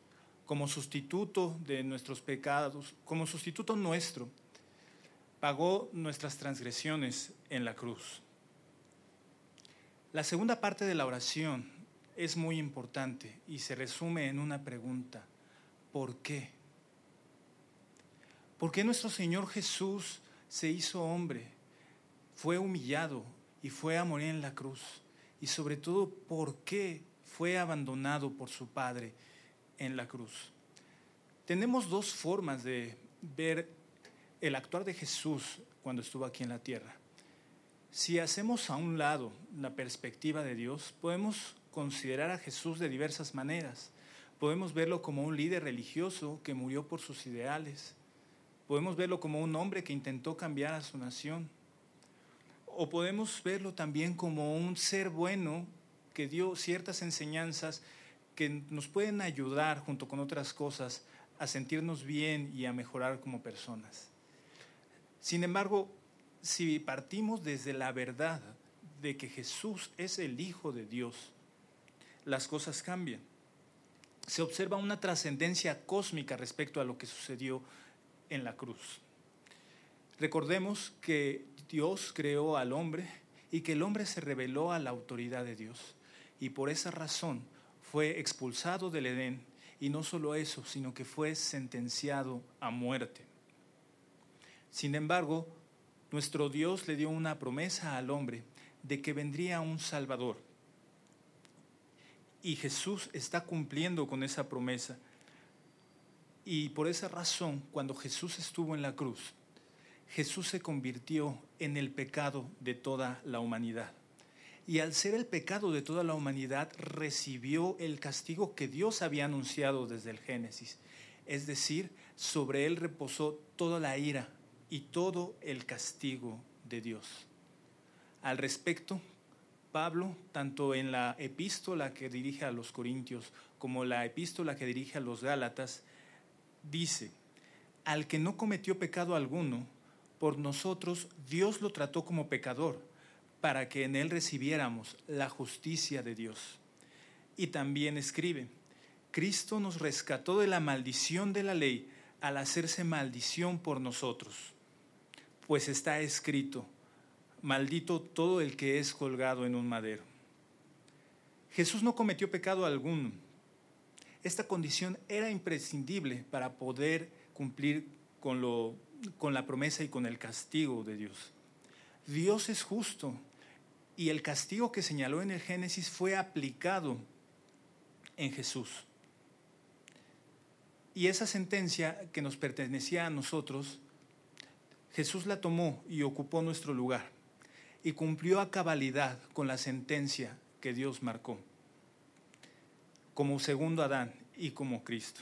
como sustituto de nuestros pecados, como sustituto nuestro, pagó nuestras transgresiones en la cruz. La segunda parte de la oración es muy importante y se resume en una pregunta. ¿Por qué? ¿Por qué nuestro Señor Jesús se hizo hombre? Fue humillado y fue a morir en la cruz. Y sobre todo, ¿por qué fue abandonado por su Padre? en la cruz. Tenemos dos formas de ver el actuar de Jesús cuando estuvo aquí en la tierra. Si hacemos a un lado la perspectiva de Dios, podemos considerar a Jesús de diversas maneras. Podemos verlo como un líder religioso que murió por sus ideales. Podemos verlo como un hombre que intentó cambiar a su nación. O podemos verlo también como un ser bueno que dio ciertas enseñanzas que nos pueden ayudar, junto con otras cosas, a sentirnos bien y a mejorar como personas. Sin embargo, si partimos desde la verdad de que Jesús es el Hijo de Dios, las cosas cambian. Se observa una trascendencia cósmica respecto a lo que sucedió en la cruz. Recordemos que Dios creó al hombre y que el hombre se rebeló a la autoridad de Dios. Y por esa razón fue expulsado del Edén y no solo eso, sino que fue sentenciado a muerte. Sin embargo, nuestro Dios le dio una promesa al hombre de que vendría un Salvador. Y Jesús está cumpliendo con esa promesa. Y por esa razón, cuando Jesús estuvo en la cruz, Jesús se convirtió en el pecado de toda la humanidad y al ser el pecado de toda la humanidad recibió el castigo que Dios había anunciado desde el Génesis. Es decir, sobre él reposó toda la ira y todo el castigo de Dios. Al respecto, Pablo, tanto en la epístola que dirige a los Corintios como la epístola que dirige a los Gálatas, dice, al que no cometió pecado alguno, por nosotros Dios lo trató como pecador para que en él recibiéramos la justicia de Dios. Y también escribe, Cristo nos rescató de la maldición de la ley al hacerse maldición por nosotros, pues está escrito, maldito todo el que es colgado en un madero. Jesús no cometió pecado alguno. Esta condición era imprescindible para poder cumplir con, lo, con la promesa y con el castigo de Dios. Dios es justo y el castigo que señaló en el Génesis fue aplicado en Jesús. Y esa sentencia que nos pertenecía a nosotros, Jesús la tomó y ocupó nuestro lugar y cumplió a cabalidad con la sentencia que Dios marcó, como segundo Adán y como Cristo.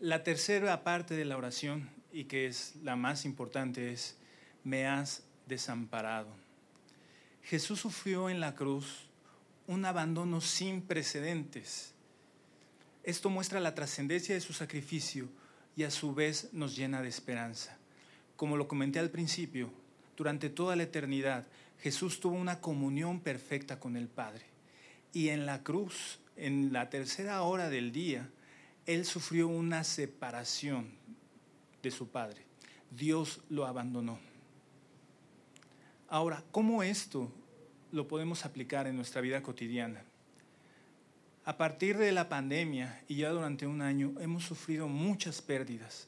La tercera parte de la oración, y que es la más importante, es, me has desamparado. Jesús sufrió en la cruz un abandono sin precedentes. Esto muestra la trascendencia de su sacrificio y a su vez nos llena de esperanza. Como lo comenté al principio, durante toda la eternidad Jesús tuvo una comunión perfecta con el Padre. Y en la cruz, en la tercera hora del día, Él sufrió una separación de su Padre. Dios lo abandonó. Ahora, ¿cómo esto lo podemos aplicar en nuestra vida cotidiana? A partir de la pandemia y ya durante un año hemos sufrido muchas pérdidas.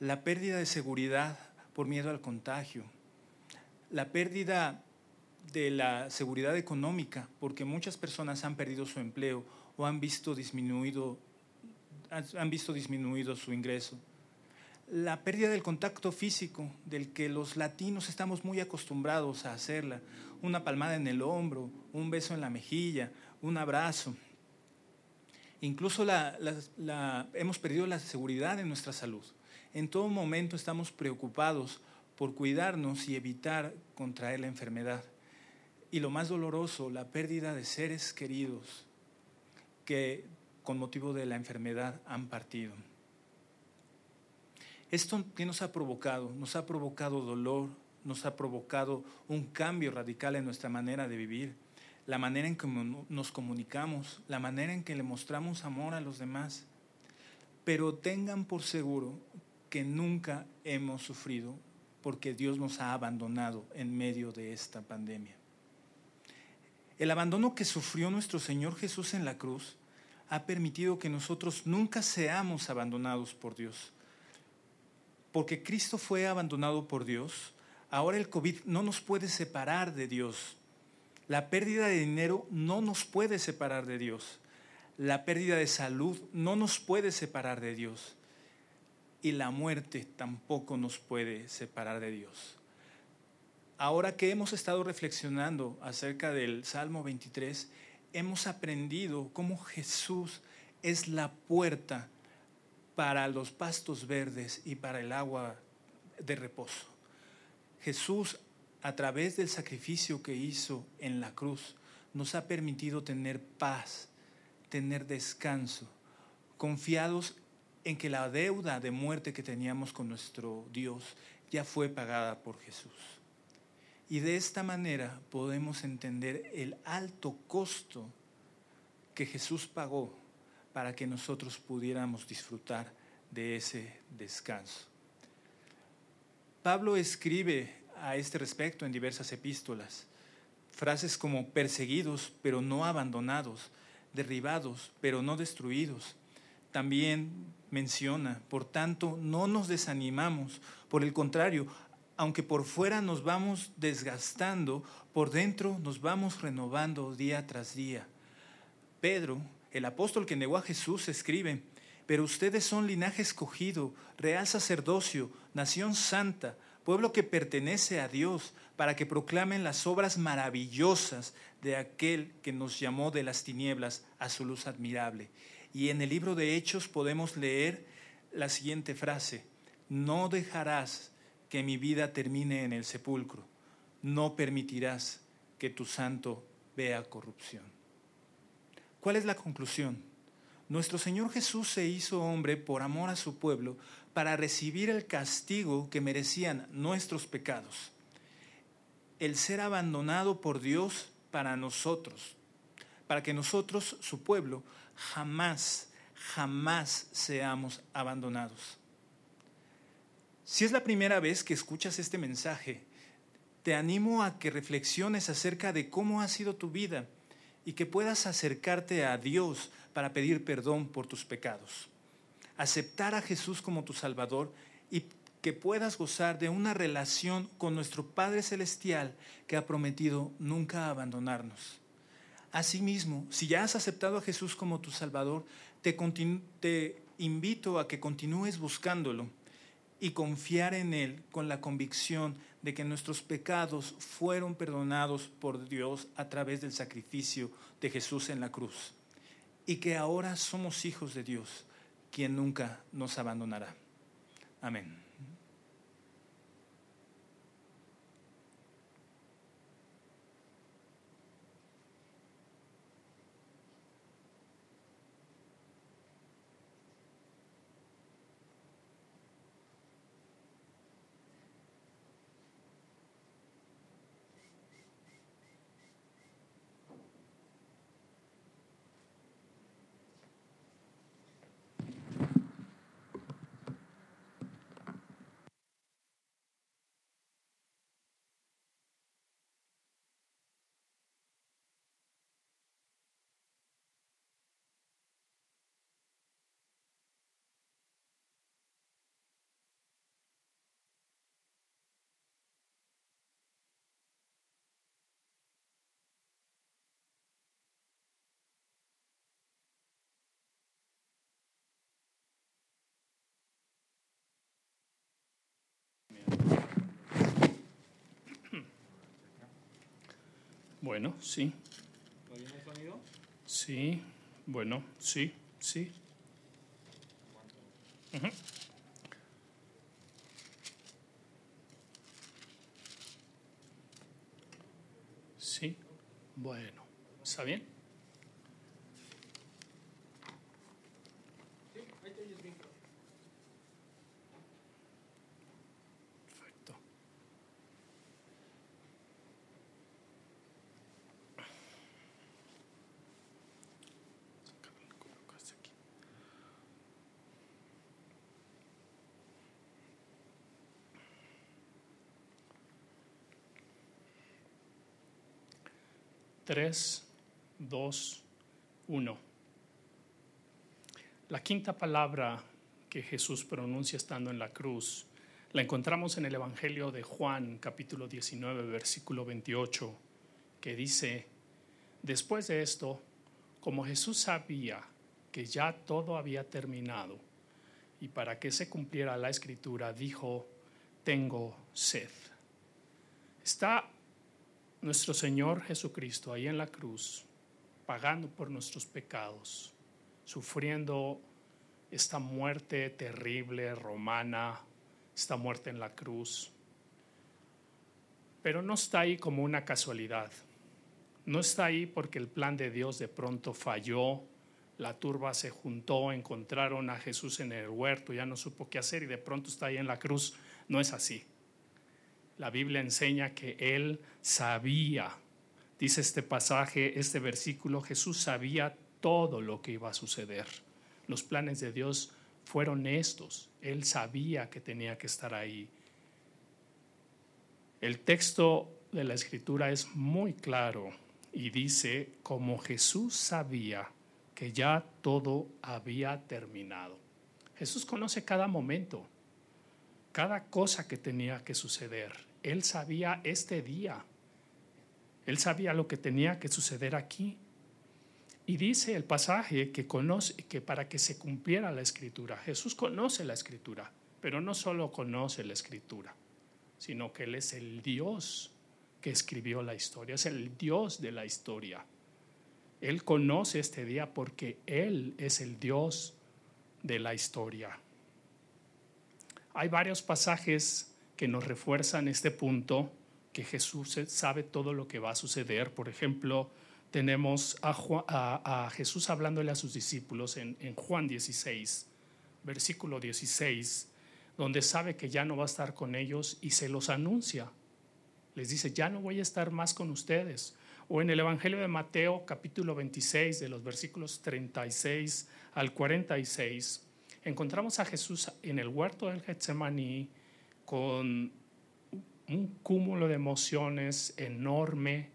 La pérdida de seguridad por miedo al contagio, la pérdida de la seguridad económica, porque muchas personas han perdido su empleo o han visto disminuido, su ingreso. La pérdida del contacto físico, del que los latinos estamos muy acostumbrados a hacerla, una palmada en el hombro, un beso en la mejilla, un abrazo. Incluso la, hemos perdido la seguridad en nuestra salud. En todo momento estamos preocupados por cuidarnos y evitar contraer la enfermedad. Y lo más doloroso, la pérdida de seres queridos que con motivo de la enfermedad han partido. Esto que nos ha provocado, nos ha provocado dolor, nos ha provocado un cambio radical en nuestra manera de vivir, la manera en que nos comunicamos, la manera en que le mostramos amor a los demás. Pero tengan por seguro que nunca hemos sufrido porque Dios nos ha abandonado en medio de esta pandemia. El abandono que sufrió nuestro Señor Jesús en la cruz ha permitido que nosotros nunca seamos abandonados por Dios. Porque Cristo fue abandonado por Dios, ahora el COVID no nos puede separar de Dios. La pérdida de dinero no nos puede separar de Dios. La pérdida de salud no nos puede separar de Dios y la muerte tampoco nos puede separar de Dios. Ahora que hemos estado reflexionando acerca del Salmo 23, hemos aprendido cómo Jesús es la puerta para los pastos verdes y para el agua de reposo. Jesús, a través del sacrificio que hizo en la cruz, nos ha permitido tener paz, tener descanso, confiados en que la deuda de muerte que teníamos con nuestro Dios ya fue pagada por Jesús. Y de esta manera podemos entender el alto costo que Jesús pagó para que nosotros pudiéramos disfrutar de ese descanso. Pablo escribe a este respecto en diversas epístolas, frases como perseguidos pero no abandonados, derribados pero no destruidos. También menciona. Por tanto, no nos desanimamos. Por el contrario, aunque por fuera nos vamos desgastando, por dentro nos vamos renovando día tras día. Pedro, el apóstol que negó a Jesús, escribe, pero ustedes son linaje escogido, real sacerdocio, nación santa, pueblo que pertenece a Dios, para que proclamen las obras maravillosas de aquel que nos llamó de las tinieblas a su luz admirable. Y en el libro de Hechos podemos leer la siguiente frase, no dejarás que mi vida termine en el sepulcro, no permitirás que tu santo vea corrupción. ¿Cuál es la conclusión? Nuestro Señor Jesús se hizo hombre por amor a su pueblo para recibir el castigo que merecían nuestros pecados. El ser abandonado por Dios para nosotros, para que nosotros, su pueblo, jamás, jamás seamos abandonados. Si es la primera vez que escuchas este mensaje, te animo a que reflexiones acerca de cómo ha sido tu vida y que puedas acercarte a Dios para pedir perdón por tus pecados. Aceptar a Jesús como tu Salvador y que puedas gozar de una relación con nuestro Padre Celestial que ha prometido nunca abandonarnos. Asimismo, si ya has aceptado a Jesús como tu Salvador, te, invito a que continúes buscándolo y confiar en Él con la convicción de que nuestros pecados fueron perdonados por Dios a través del sacrificio de Jesús en la cruz y que ahora somos hijos de Dios, quien nunca nos abandonará. Amén. Bueno, sí. Sí, bueno, sí, sí. Sí, bueno, ¿está bien? 3, 2, 1. La quinta palabra que Jesús pronuncia estando en la cruz la encontramos en el Evangelio de Juan capítulo 19 versículo 28, que dice, después de esto, como Jesús sabía que ya todo había terminado y para que se cumpliera la escritura, dijo, tengo sed. Está nuestro Señor Jesucristo ahí en la cruz, pagando por nuestros pecados, sufriendo esta muerte terrible, romana, esta muerte en la cruz. Pero no está ahí como una casualidad. No está ahí porque el plan de Dios de pronto falló, la turba se juntó, encontraron a Jesús en el huerto, ya no supo qué hacer y de pronto está ahí en la cruz. No es así. La Biblia enseña que Él sabía, dice este pasaje, este versículo, Jesús sabía todo lo que iba a suceder. Los planes de Dios fueron estos. Él sabía que tenía que estar ahí. El texto de la escritura es muy claro y dice, como Jesús sabía que ya todo había terminado. Jesús conoce cada momento, cada cosa que tenía que suceder. Él sabía este día. Él sabía lo que tenía que suceder aquí. Y dice el pasaje que conoce que para que se cumpliera la escritura, Jesús conoce la escritura, pero no solo conoce la escritura, sino que él es el Dios que escribió la historia, es el Dios de la historia. Él conoce este día porque él es el Dios de la historia. Hay varios pasajes que nos refuerzan este punto que Jesús sabe todo lo que va a suceder. Por ejemplo, tenemos a, Jesús hablándole a sus discípulos en, en Juan 16, versículo 16, donde sabe que ya no va a estar con ellos y se los anuncia. Les dice, ya no voy a estar más con ustedes. O en el Evangelio de Mateo, capítulo 26, de los versículos 36 al 46, encontramos a Jesús en el huerto del Getsemaní con un cúmulo de emociones enorme,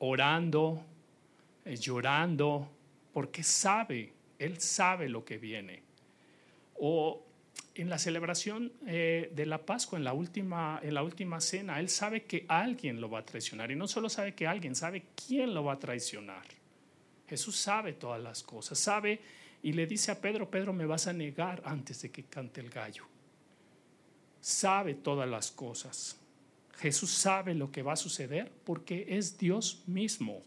orando, eh, llorando, porque sabe, Él sabe lo que viene. O en la celebración eh, de la Pascua, en la, última, en la última cena, Él sabe que alguien lo va a traicionar. Y no solo sabe que alguien, sabe quién lo va a traicionar. Jesús sabe todas las cosas, sabe y le dice a Pedro, Pedro, me vas a negar antes de que cante el gallo. Sabe todas las cosas. Jesús sabe lo que va a suceder porque es Dios mismo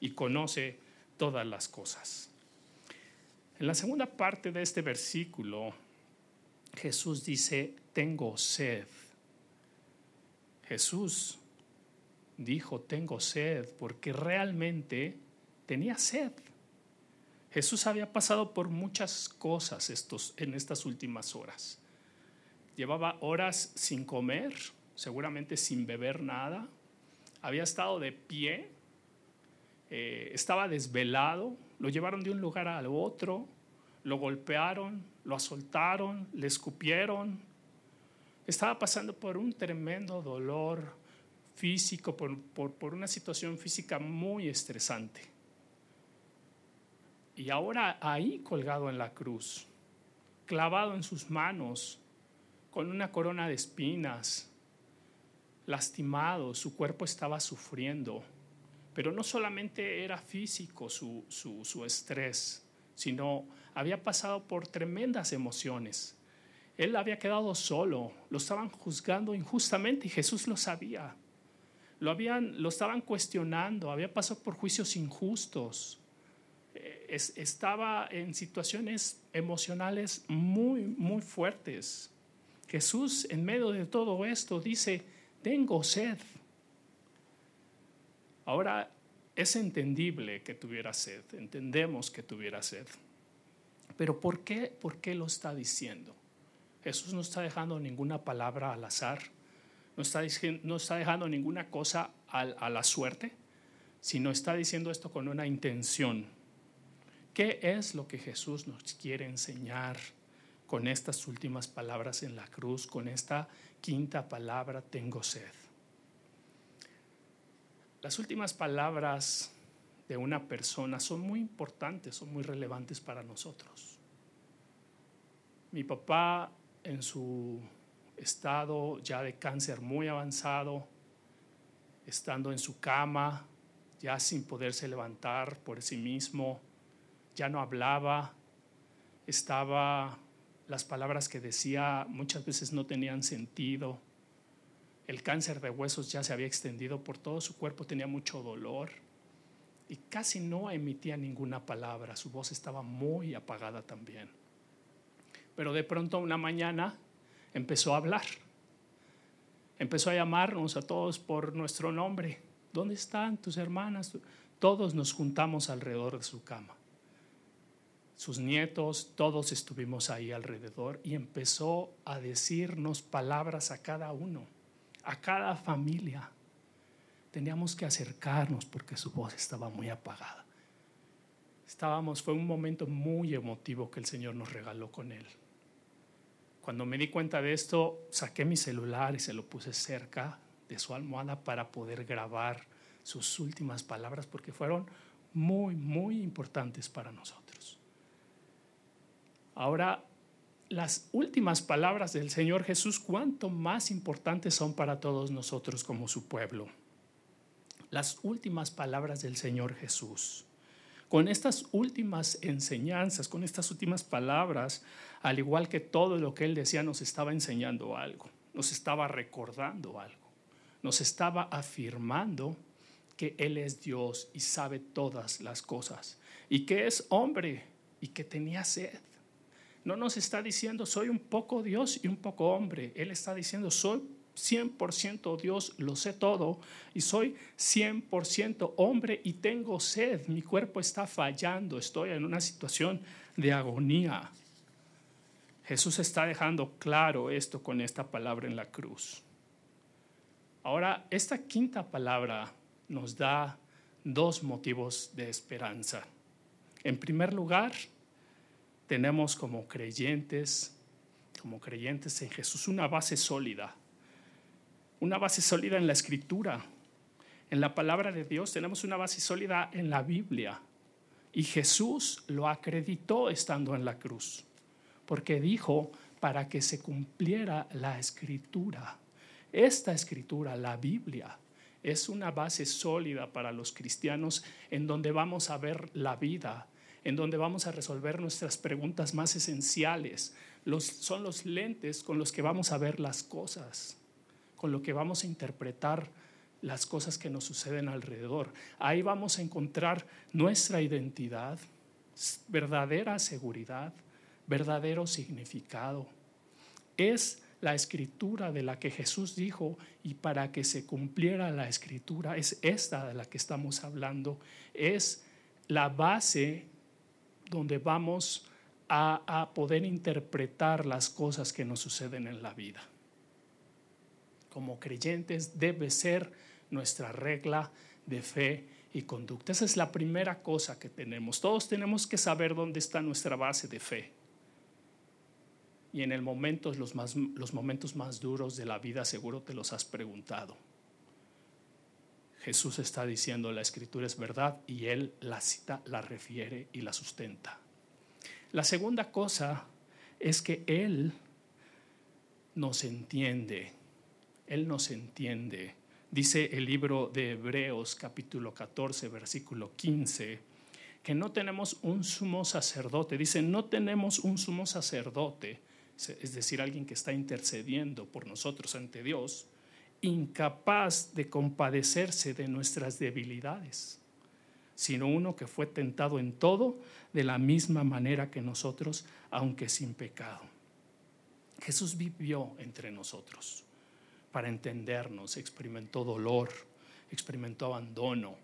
y conoce todas las cosas. En la segunda parte de este versículo, Jesús dice, tengo sed. Jesús dijo, tengo sed, porque realmente tenía sed. Jesús había pasado por muchas cosas estos, en estas últimas horas. Llevaba horas sin comer, seguramente sin beber nada. Había estado de pie, eh, estaba desvelado, lo llevaron de un lugar al otro, lo golpearon, lo asoltaron, le escupieron. Estaba pasando por un tremendo dolor físico, por, por una situación física muy estresante. Y ahora ahí colgado en la cruz, clavado en sus manos, con una corona de espinas, lastimado, su cuerpo estaba sufriendo. Pero no solamente era físico su, su, su estrés, sino había pasado por tremendas emociones. Él había quedado solo, lo estaban juzgando injustamente y Jesús lo sabía. Lo, habían, lo estaban cuestionando, había pasado por juicios injustos estaba en situaciones emocionales muy, muy fuertes. Jesús en medio de todo esto dice, tengo sed. Ahora es entendible que tuviera sed, entendemos que tuviera sed. Pero ¿por qué, por qué lo está diciendo? Jesús no está dejando ninguna palabra al azar, no está, no está dejando ninguna cosa a la suerte, sino está diciendo esto con una intención ¿Qué es lo que Jesús nos quiere enseñar con estas últimas palabras en la cruz, con esta quinta palabra, tengo sed? Las últimas palabras de una persona son muy importantes, son muy relevantes para nosotros. Mi papá en su estado ya de cáncer muy avanzado, estando en su cama, ya sin poderse levantar por sí mismo, ya no hablaba, estaba, las palabras que decía muchas veces no tenían sentido, el cáncer de huesos ya se había extendido por todo su cuerpo, tenía mucho dolor y casi no emitía ninguna palabra, su voz estaba muy apagada también. Pero de pronto una mañana empezó a hablar, empezó a llamarnos a todos por nuestro nombre. ¿Dónde están tus hermanas? Todos nos juntamos alrededor de su cama sus nietos, todos estuvimos ahí alrededor y empezó a decirnos palabras a cada uno, a cada familia. Teníamos que acercarnos porque su voz estaba muy apagada. Estábamos, fue un momento muy emotivo que el Señor nos regaló con él. Cuando me di cuenta de esto, saqué mi celular y se lo puse cerca de su almohada para poder grabar sus últimas palabras porque fueron muy, muy importantes para nosotros. Ahora, las últimas palabras del Señor Jesús, cuánto más importantes son para todos nosotros como su pueblo. Las últimas palabras del Señor Jesús. Con estas últimas enseñanzas, con estas últimas palabras, al igual que todo lo que Él decía, nos estaba enseñando algo, nos estaba recordando algo, nos estaba afirmando que Él es Dios y sabe todas las cosas, y que es hombre y que tenía sed no nos está diciendo soy un poco Dios y un poco hombre. Él está diciendo soy 100% Dios, lo sé todo y soy 100% hombre y tengo sed. Mi cuerpo está fallando, estoy en una situación de agonía. Jesús está dejando claro esto con esta palabra en la cruz. Ahora, esta quinta palabra nos da dos motivos de esperanza. En primer lugar, tenemos como creyentes, como creyentes en Jesús, una base sólida, una base sólida en la escritura, en la palabra de Dios, tenemos una base sólida en la Biblia. Y Jesús lo acreditó estando en la cruz, porque dijo para que se cumpliera la escritura. Esta escritura, la Biblia, es una base sólida para los cristianos en donde vamos a ver la vida, en donde vamos a resolver nuestras preguntas más esenciales. Son los lentes con los que vamos a ver las cosas, con lo que vamos a interpretar las cosas que nos suceden alrededor. Ahí vamos a encontrar nuestra identidad, verdadera seguridad, verdadero significado. Es la escritura de la que Jesús dijo y para que se cumpliera la escritura, es esta de la que estamos hablando, es la base donde vamos a, a poder interpretar las cosas que nos suceden en la vida. Como creyentes debe ser nuestra regla de fe y conducta. Esa es la primera cosa que tenemos. Todos tenemos que saber dónde está nuestra base de fe. Y en el momento, los, más, los momentos más duros de la vida seguro te los has preguntado. Jesús está diciendo la escritura es verdad y él la cita, la refiere y la sustenta. La segunda cosa es que él nos entiende. Él nos entiende. Dice el libro de Hebreos capítulo 14, versículo 15, que no tenemos un sumo sacerdote. Dice, no tenemos un sumo sacerdote, es decir, alguien que está intercediendo por nosotros ante Dios, incapaz de compadecerse de nuestras debilidades, sino uno que fue tentado en todo de la misma manera que nosotros, aunque sin pecado. Jesús vivió entre nosotros para entendernos, experimentó dolor, experimentó abandono,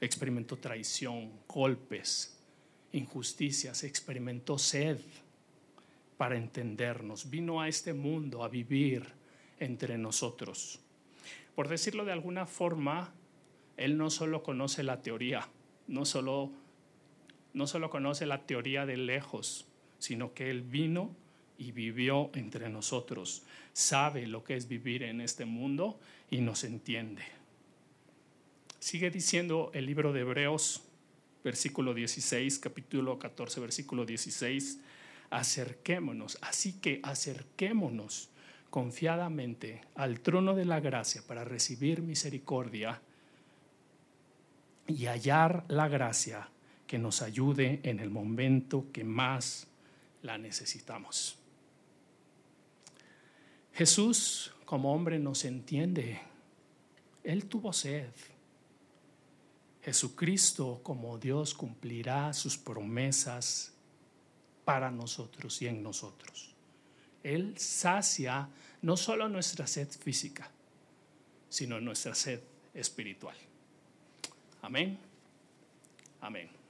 experimentó traición, golpes, injusticias, experimentó sed para entendernos. Vino a este mundo a vivir entre nosotros. Por decirlo de alguna forma, Él no solo conoce la teoría, no solo, no solo conoce la teoría de lejos, sino que Él vino y vivió entre nosotros sabe lo que es vivir en este mundo y nos entiende. Sigue diciendo el libro de Hebreos, versículo 16, capítulo 14, versículo 16, acerquémonos, así que acerquémonos confiadamente al trono de la gracia para recibir misericordia y hallar la gracia que nos ayude en el momento que más la necesitamos. Jesús como hombre nos entiende. Él tuvo sed. Jesucristo como Dios cumplirá sus promesas para nosotros y en nosotros. Él sacia no solo nuestra sed física, sino nuestra sed espiritual. Amén. Amén.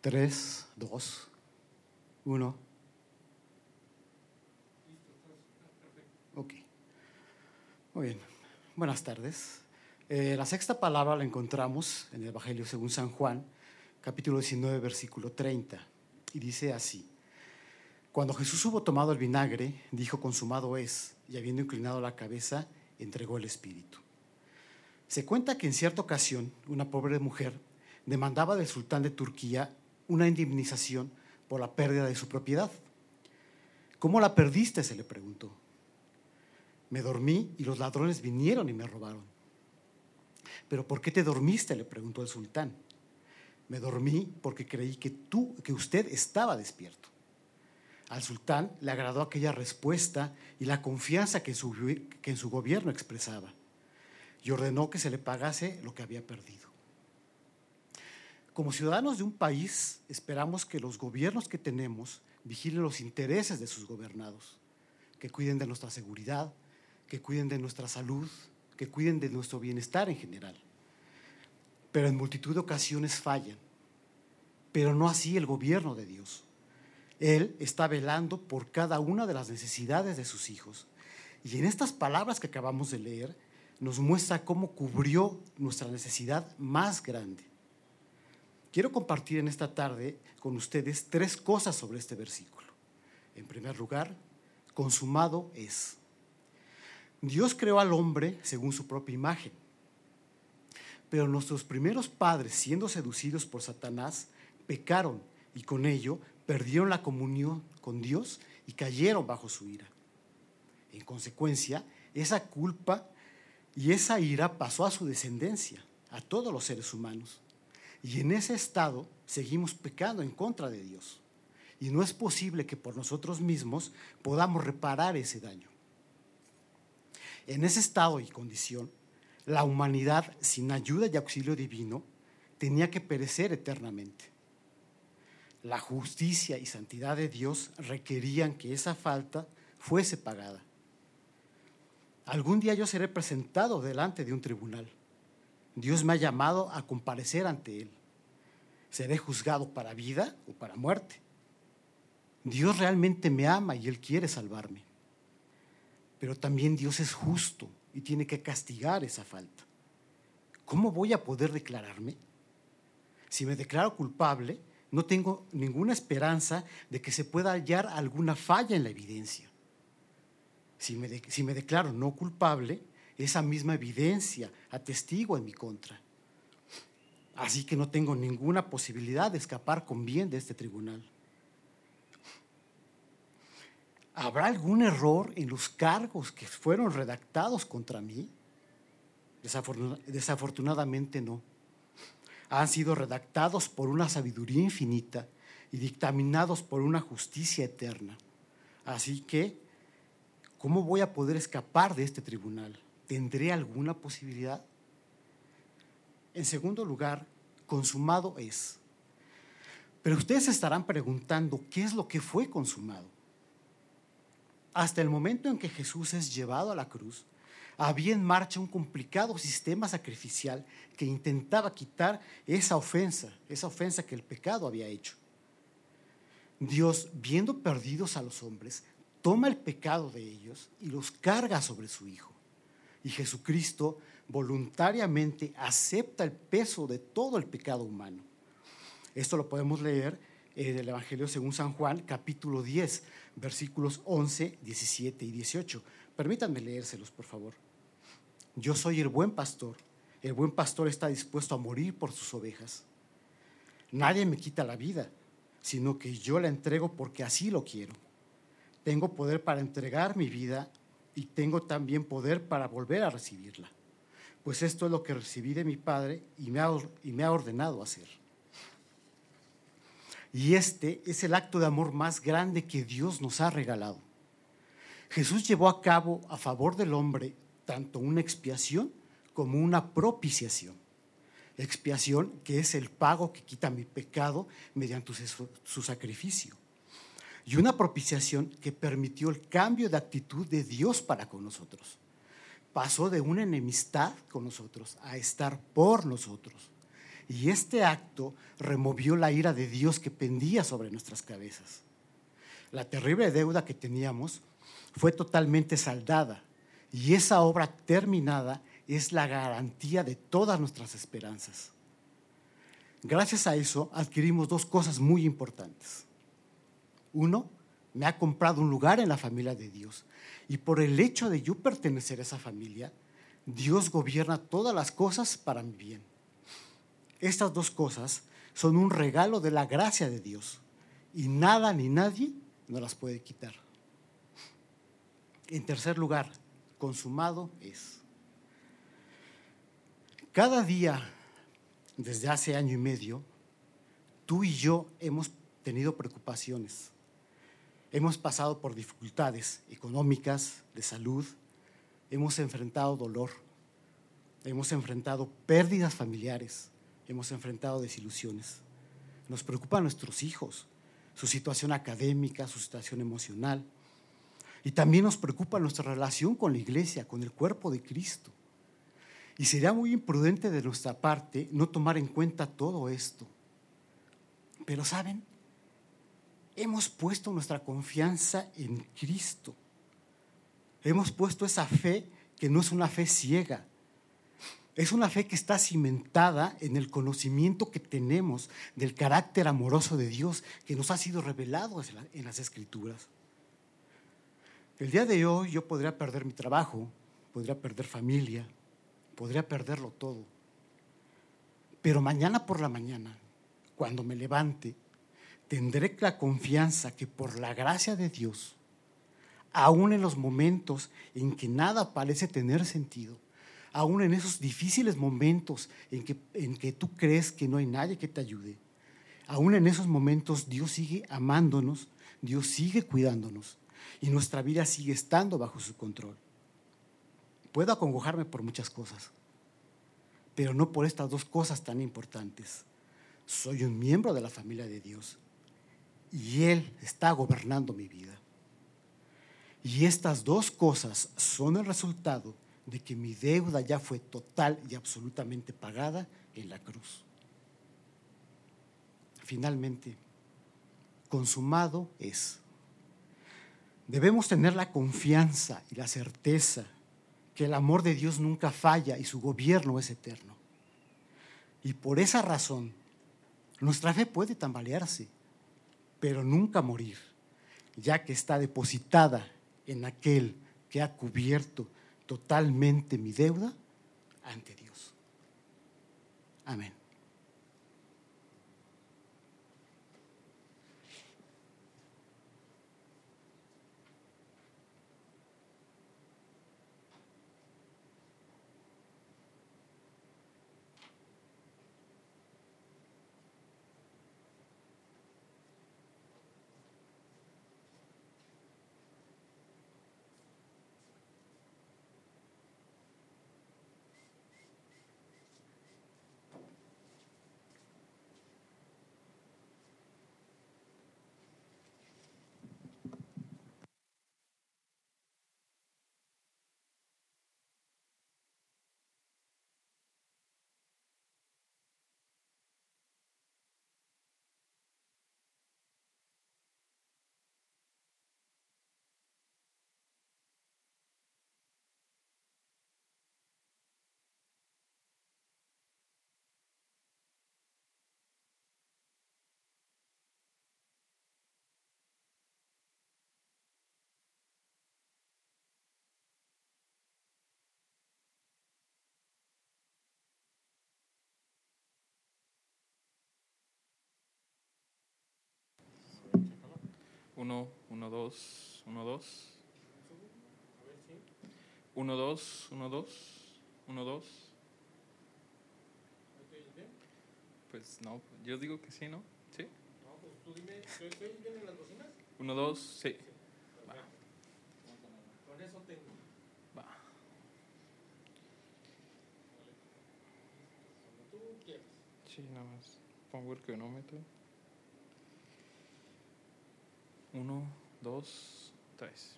Tres, dos, uno. Ok. Muy bien. Buenas tardes. Eh, la sexta palabra la encontramos en el Evangelio según San Juan, capítulo 19, versículo 30. Y dice así. Cuando Jesús hubo tomado el vinagre, dijo, consumado es, y habiendo inclinado la cabeza, entregó el Espíritu. Se cuenta que en cierta ocasión una pobre mujer demandaba del sultán de Turquía una indemnización por la pérdida de su propiedad. ¿Cómo la perdiste? se le preguntó. Me dormí y los ladrones vinieron y me robaron. ¿Pero por qué te dormiste? le preguntó el sultán. Me dormí porque creí que tú, que usted estaba despierto. Al sultán le agradó aquella respuesta y la confianza que, su, que en su gobierno expresaba, y ordenó que se le pagase lo que había perdido. Como ciudadanos de un país, esperamos que los gobiernos que tenemos vigilen los intereses de sus gobernados, que cuiden de nuestra seguridad, que cuiden de nuestra salud, que cuiden de nuestro bienestar en general. Pero en multitud de ocasiones fallan. Pero no así el gobierno de Dios. Él está velando por cada una de las necesidades de sus hijos. Y en estas palabras que acabamos de leer, nos muestra cómo cubrió nuestra necesidad más grande. Quiero compartir en esta tarde con ustedes tres cosas sobre este versículo. En primer lugar, consumado es. Dios creó al hombre según su propia imagen. Pero nuestros primeros padres, siendo seducidos por Satanás, pecaron y con ello perdieron la comunión con Dios y cayeron bajo su ira. En consecuencia, esa culpa y esa ira pasó a su descendencia, a todos los seres humanos. Y en ese estado seguimos pecando en contra de Dios. Y no es posible que por nosotros mismos podamos reparar ese daño. En ese estado y condición, la humanidad sin ayuda y auxilio divino tenía que perecer eternamente. La justicia y santidad de Dios requerían que esa falta fuese pagada. Algún día yo seré presentado delante de un tribunal. Dios me ha llamado a comparecer ante Él. Seré juzgado para vida o para muerte. Dios realmente me ama y Él quiere salvarme. Pero también Dios es justo y tiene que castigar esa falta. ¿Cómo voy a poder declararme? Si me declaro culpable, no tengo ninguna esperanza de que se pueda hallar alguna falla en la evidencia. Si me, si me declaro no culpable, esa misma evidencia atestigua en mi contra. Así que no tengo ninguna posibilidad de escapar con bien de este tribunal. ¿Habrá algún error en los cargos que fueron redactados contra mí? Desafortunadamente no. Han sido redactados por una sabiduría infinita y dictaminados por una justicia eterna. Así que, ¿cómo voy a poder escapar de este tribunal? ¿Tendré alguna posibilidad? En segundo lugar, consumado es. Pero ustedes estarán preguntando, ¿qué es lo que fue consumado? hasta el momento en que Jesús es llevado a la cruz, había en marcha un complicado sistema sacrificial que intentaba quitar esa ofensa, esa ofensa que el pecado había hecho. Dios, viendo perdidos a los hombres, toma el pecado de ellos y los carga sobre su Hijo. Y Jesucristo voluntariamente acepta el peso de todo el pecado humano. Esto lo podemos leer en el Evangelio según San Juan, capítulo 10, versículos 11, 17 y 18. Permítanme leérselos, por favor. Yo soy el buen pastor. El buen pastor está dispuesto a morir por sus ovejas. Nadie me quita la vida, sino que yo la entrego porque así lo quiero. Tengo poder para entregar mi vida y tengo también poder para volver a recibirla. Pues esto es lo que recibí de mi Padre y me ha, ordenado hacer. Y este es el acto de amor más grande que Dios nos ha regalado. Jesús llevó a cabo a favor del hombre tanto una expiación como una propiciación. Expiación que es el pago que quita mi pecado mediante su, sacrificio. Y una propiciación que permitió el cambio de actitud de Dios para con nosotros. Pasó de una enemistad con nosotros a estar por nosotros. Y este acto removió la ira de Dios que pendía sobre nuestras cabezas. La terrible deuda que teníamos fue totalmente saldada y esa obra terminada es la garantía de todas nuestras esperanzas. Gracias a eso adquirimos dos cosas muy importantes. Uno, me ha comprado un lugar en la familia de Dios y por el hecho de yo pertenecer a esa familia, Dios gobierna todas las cosas para mi bien. Estas dos cosas son un regalo de la gracia de Dios y nada ni nadie nos las puede quitar. En tercer lugar, consumado es. Cada día, desde hace año y medio, tú y yo hemos tenido preocupaciones. Hemos pasado por dificultades económicas, de salud, hemos enfrentado dolor, hemos enfrentado pérdidas familiares, hemos enfrentado desilusiones. Nos preocupan nuestros hijos, su situación académica, su situación emocional. Y también nos preocupa nuestra relación con la iglesia, con el cuerpo de Cristo. Y sería muy imprudente de nuestra parte no tomar en cuenta todo esto. Pero saben, hemos puesto nuestra confianza en Cristo. Hemos puesto esa fe que no es una fe ciega. Es una fe que está cimentada en el conocimiento que tenemos del carácter amoroso de Dios que nos ha sido revelado en las Escrituras. El día de hoy yo podría perder mi trabajo, podría perder familia, podría perderlo todo. Pero mañana por la mañana, cuando me levante, tendré la confianza que por la gracia de Dios, aún en los momentos en que nada parece tener sentido, aún en esos difíciles momentos en que, en que tú crees que no hay nadie que te ayude, aún en esos momentos Dios sigue amándonos, Dios sigue cuidándonos y nuestra vida sigue estando bajo su control. Puedo acongojarme por muchas cosas, pero no por estas dos cosas tan importantes. Soy un miembro de la familia de Dios y Él está gobernando mi vida. Y estas dos cosas son el resultado de que mi deuda ya fue total y absolutamente pagada en la cruz. Finalmente, consumado es. Debemos tener la confianza y la certeza que el amor de Dios nunca falla y su gobierno es eterno. Y por esa razón, nuestra fe puede tambalearse, pero nunca morir, ya que está depositada en aquel que ha cubierto totalmente mi deuda ante Dios. Amén. Uno, uno, dos, uno, dos. Uno, dos, uno, dos, uno, dos. Pues no, yo digo que sí, ¿no? ¿Sí? No, pues tú dime, ¿vienen las bocinas? Uno, dos, sí. Va. Con eso tengo. Va. Sí, nada más. Pongo el cronómetro. Uno, dos, tres.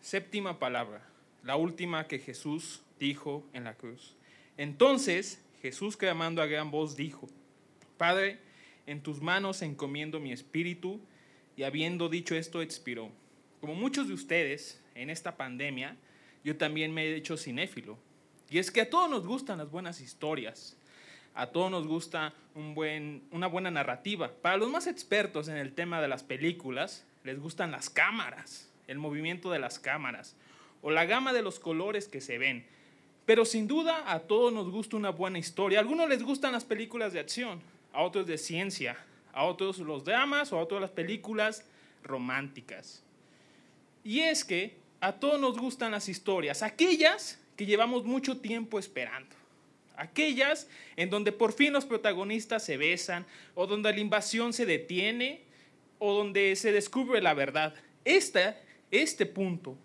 Séptima palabra, la última que Jesús dijo en la cruz. Entonces Jesús clamando a gran voz dijo, Padre, en tus manos encomiendo mi espíritu, y habiendo dicho esto expiró. Como muchos de ustedes, en esta pandemia, yo también me he hecho cinéfilo. Y es que a todos nos gustan las buenas historias, a todos nos gusta un buen, una buena narrativa. Para los más expertos en el tema de las películas, les gustan las cámaras, el movimiento de las cámaras o la gama de los colores que se ven. Pero sin duda a todos nos gusta una buena historia. A algunos les gustan las películas de acción, a otros de ciencia, a otros los dramas o a otros las películas románticas. Y es que a todos nos gustan las historias, aquellas que llevamos mucho tiempo esperando. Aquellas en donde por fin los protagonistas se besan, o donde la invasión se detiene, o donde se descubre la verdad. Esta, este punto,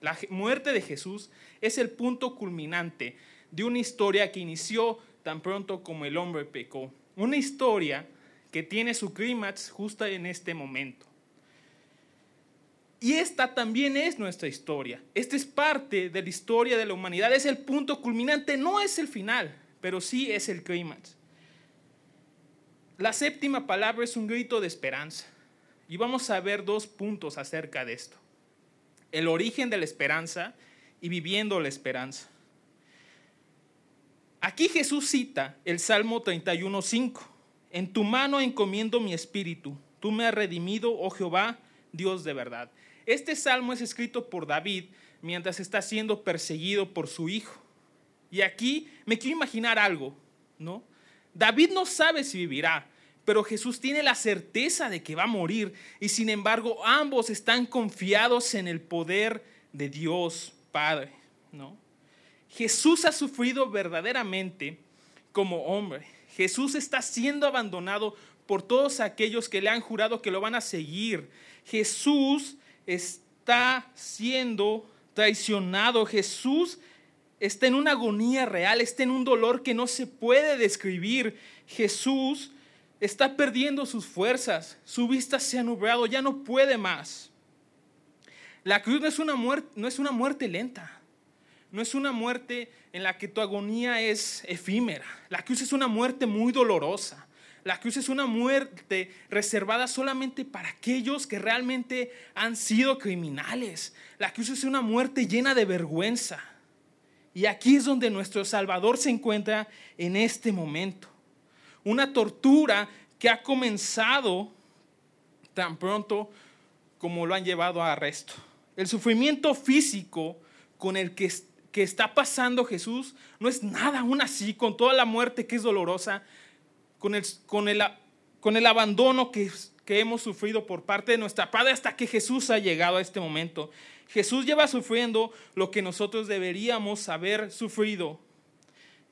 la muerte de Jesús, es el punto culminante de una historia que inició tan pronto como el hombre pecó. Una historia que tiene su clímax justo en este momento. Y esta también es nuestra historia. Esta es parte de la historia de la humanidad. Es el punto culminante, no es el final, pero sí es el clímax. La séptima palabra es un grito de esperanza. Y vamos a ver dos puntos acerca de esto. El origen de la esperanza y viviendo la esperanza. Aquí Jesús cita el Salmo 31.5. En tu mano encomiendo mi espíritu. Tú me has redimido, oh Jehová, Dios de verdad. Este salmo es escrito por David mientras está siendo perseguido por su hijo. Y aquí me quiero imaginar algo, ¿no? David no sabe si vivirá, pero Jesús tiene la certeza de que va a morir y sin embargo ambos están confiados en el poder de Dios Padre, ¿no? Jesús ha sufrido verdaderamente como hombre. Jesús está siendo abandonado por todos aquellos que le han jurado que lo van a seguir. Jesús está siendo traicionado. Jesús está en una agonía real, está en un dolor que no se puede describir. Jesús está perdiendo sus fuerzas, su vista se ha nublado, ya no puede más. La cruz no es una muerte, no es una muerte lenta, no es una muerte en la que tu agonía es efímera. La cruz es una muerte muy dolorosa. La cruz es una muerte reservada solamente para aquellos que realmente han sido criminales. La cruz es una muerte llena de vergüenza. Y aquí es donde nuestro Salvador se encuentra en este momento. Una tortura que ha comenzado tan pronto como lo han llevado a arresto. El sufrimiento físico con el que, que está pasando Jesús no es nada aún así, con toda la muerte que es dolorosa, con el, con el, con el abandono que, que hemos sufrido por parte de nuestra Padre hasta que Jesús ha llegado a este momento. Jesús lleva sufriendo lo que nosotros deberíamos haber sufrido.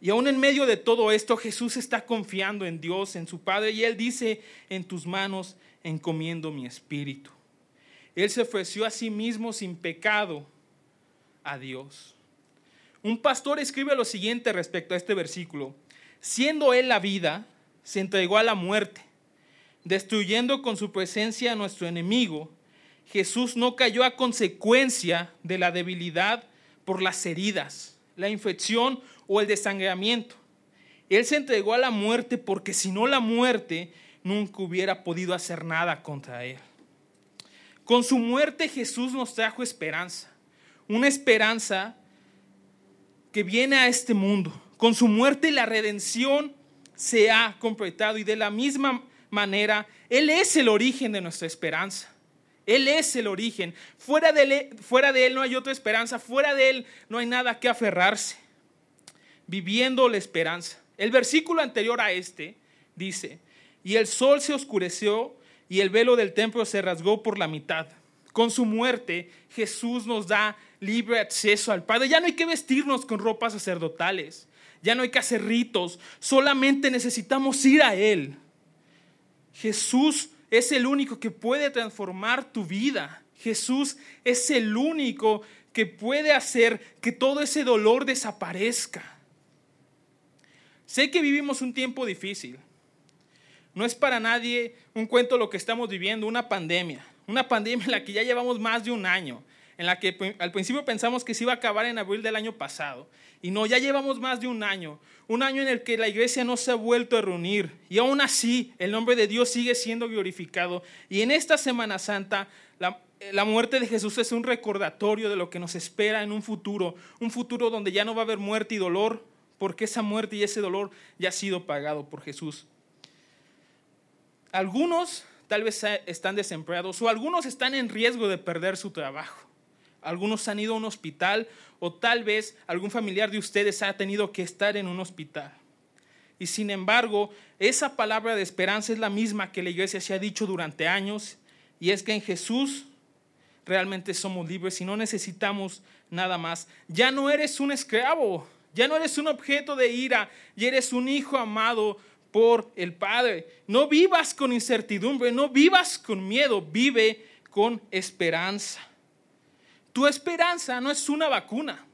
Y aún en medio de todo esto, Jesús está confiando en Dios, en su Padre, y Él dice, en tus manos encomiendo mi espíritu. Él se ofreció a sí mismo sin pecado a Dios. Un pastor escribe lo siguiente respecto a este versículo. Siendo Él la vida, se entregó a la muerte, destruyendo con su presencia a nuestro enemigo. Jesús no cayó a consecuencia de la debilidad por las heridas, la infección o el desangramiento. Él se entregó a la muerte porque si no la muerte nunca hubiera podido hacer nada contra él. Con su muerte Jesús nos trajo esperanza, una esperanza que viene a este mundo. Con su muerte la redención se ha completado y de la misma manera, Él es el origen de nuestra esperanza. Él es el origen. Fuera de, él, fuera de Él no hay otra esperanza, fuera de Él no hay nada que aferrarse. Viviendo la esperanza. El versículo anterior a este dice, y el sol se oscureció y el velo del templo se rasgó por la mitad. Con su muerte, Jesús nos da libre acceso al Padre. Ya no hay que vestirnos con ropas sacerdotales ya no hay que hacer ritos, solamente necesitamos ir a Él. Jesús es el único que puede transformar tu vida. Jesús es el único que puede hacer que todo ese dolor desaparezca. Sé que vivimos un tiempo difícil. No es para nadie un cuento lo que estamos viviendo, una pandemia. Una pandemia en la que ya llevamos más de un año en la que al principio pensamos que se iba a acabar en abril del año pasado. Y no, ya llevamos más de un año, un año en el que la iglesia no se ha vuelto a reunir. Y aún así, el nombre de Dios sigue siendo glorificado. Y en esta Semana Santa, la, la muerte de Jesús es un recordatorio de lo que nos espera en un futuro, un futuro donde ya no va a haber muerte y dolor, porque esa muerte y ese dolor ya ha sido pagado por Jesús. Algunos tal vez están desempleados o algunos están en riesgo de perder su trabajo. Algunos han ido a un hospital o tal vez algún familiar de ustedes ha tenido que estar en un hospital. Y sin embargo, esa palabra de esperanza es la misma que la iglesia se ha dicho durante años y es que en Jesús realmente somos libres y no necesitamos nada más. Ya no eres un esclavo, ya no eres un objeto de ira, ya eres un hijo amado por el Padre. No vivas con incertidumbre, no vivas con miedo, vive con esperanza. Tu esperanza no es una vacuna,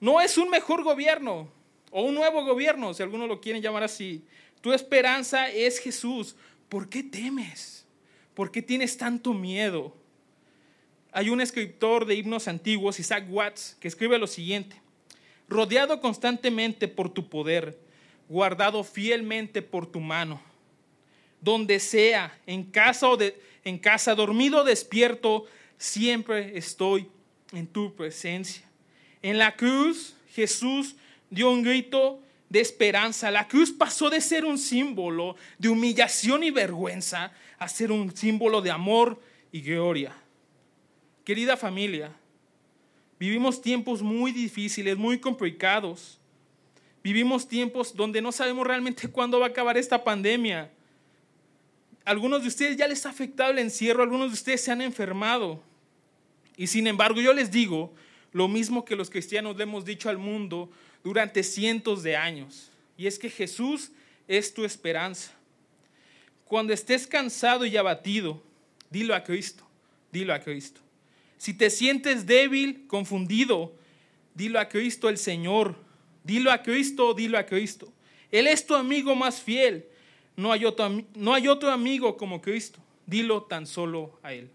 no es un mejor gobierno o un nuevo gobierno, si algunos lo quieren llamar así. Tu esperanza es Jesús. ¿Por qué temes? ¿Por qué tienes tanto miedo? Hay un escritor de himnos antiguos, Isaac Watts, que escribe lo siguiente. Rodeado constantemente por tu poder, guardado fielmente por tu mano. Donde sea, en casa o de, en casa, dormido o despierto, siempre estoy en tu presencia. En la cruz, Jesús dio un grito de esperanza. La cruz pasó de ser un símbolo de humillación y vergüenza a ser un símbolo de amor y gloria. Querida familia, vivimos tiempos muy difíciles, muy complicados. Vivimos tiempos donde no sabemos realmente cuándo va a acabar esta pandemia. Algunos de ustedes ya les ha afectado el encierro, algunos de ustedes se han enfermado. Y sin embargo, yo les digo lo mismo que los cristianos le hemos dicho al mundo durante cientos de años. Y es que Jesús es tu esperanza. Cuando estés cansado y abatido, dilo a Cristo, dilo a Cristo. Si te sientes débil, confundido, dilo a Cristo el Señor. Dilo a Cristo, dilo a Cristo. Él es tu amigo más fiel. No hay otro, no hay otro amigo como Cristo. Dilo tan solo a Él.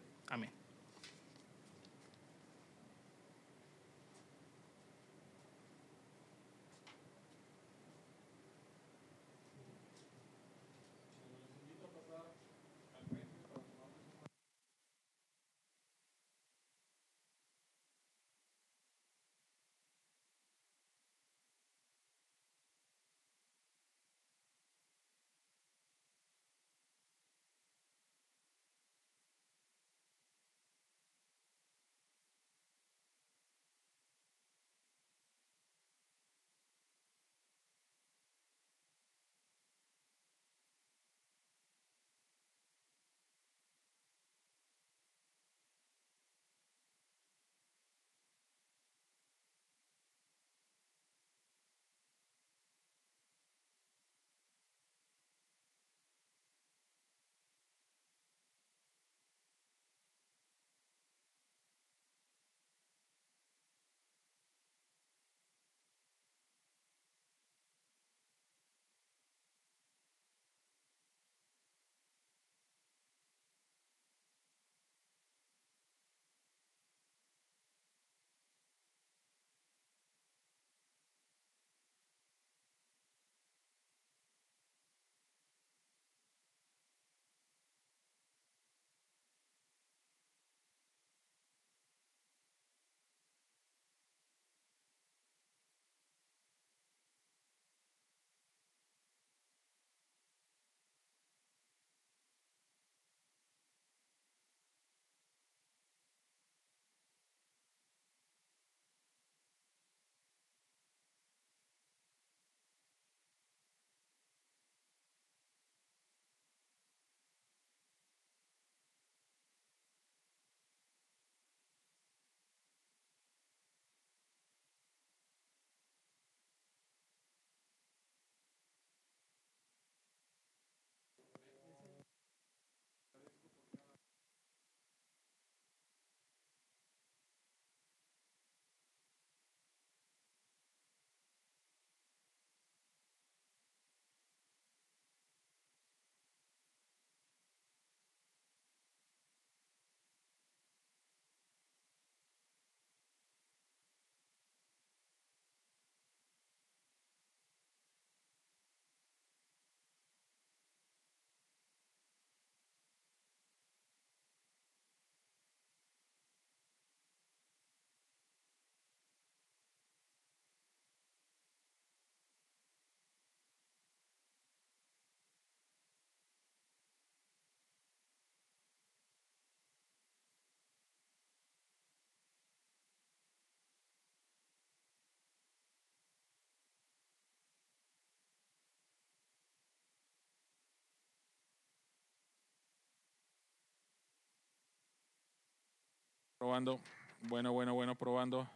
Probando. Bueno, bueno, bueno, probando.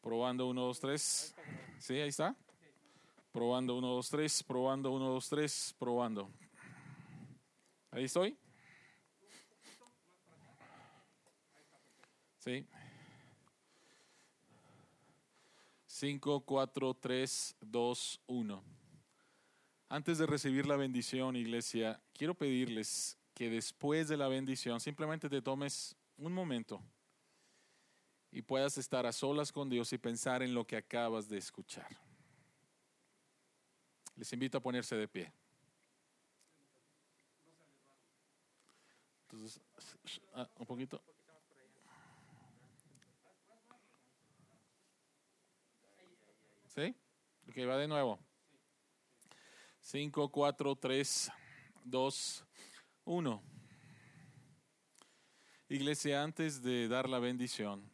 Probando 1, 2, 3. Sí, ahí está. Probando 1, 2, 3, probando 1, 2, 3, probando. Ahí estoy. Sí. 5, 4, 3, 2, 1. Antes de recibir la bendición, iglesia, quiero pedirles que después de la bendición simplemente te tomes un momento y puedas estar a solas con Dios y pensar en lo que acabas de escuchar. Les invito a ponerse de pie. Entonces, ah, un poquito. ¿Sí? Ok, va de nuevo. 5, 4, 3, 2, 1. Iglesia, antes de dar la bendición,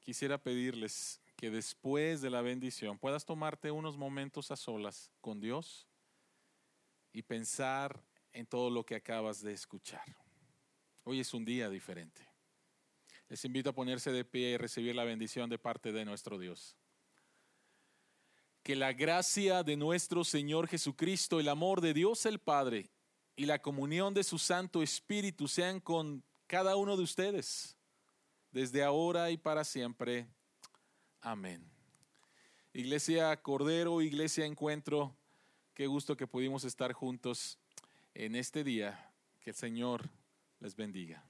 quisiera pedirles que después de la bendición puedas tomarte unos momentos a solas con Dios y pensar en todo lo que acabas de escuchar. Hoy es un día diferente. Les invito a ponerse de pie y recibir la bendición de parte de nuestro Dios. Que la gracia de nuestro Señor Jesucristo, el amor de Dios el Padre y la comunión de su Santo Espíritu sean con cada uno de ustedes, desde ahora y para siempre. Amén. Iglesia Cordero, Iglesia Encuentro, qué gusto que pudimos estar juntos en este día. Que el Señor les bendiga.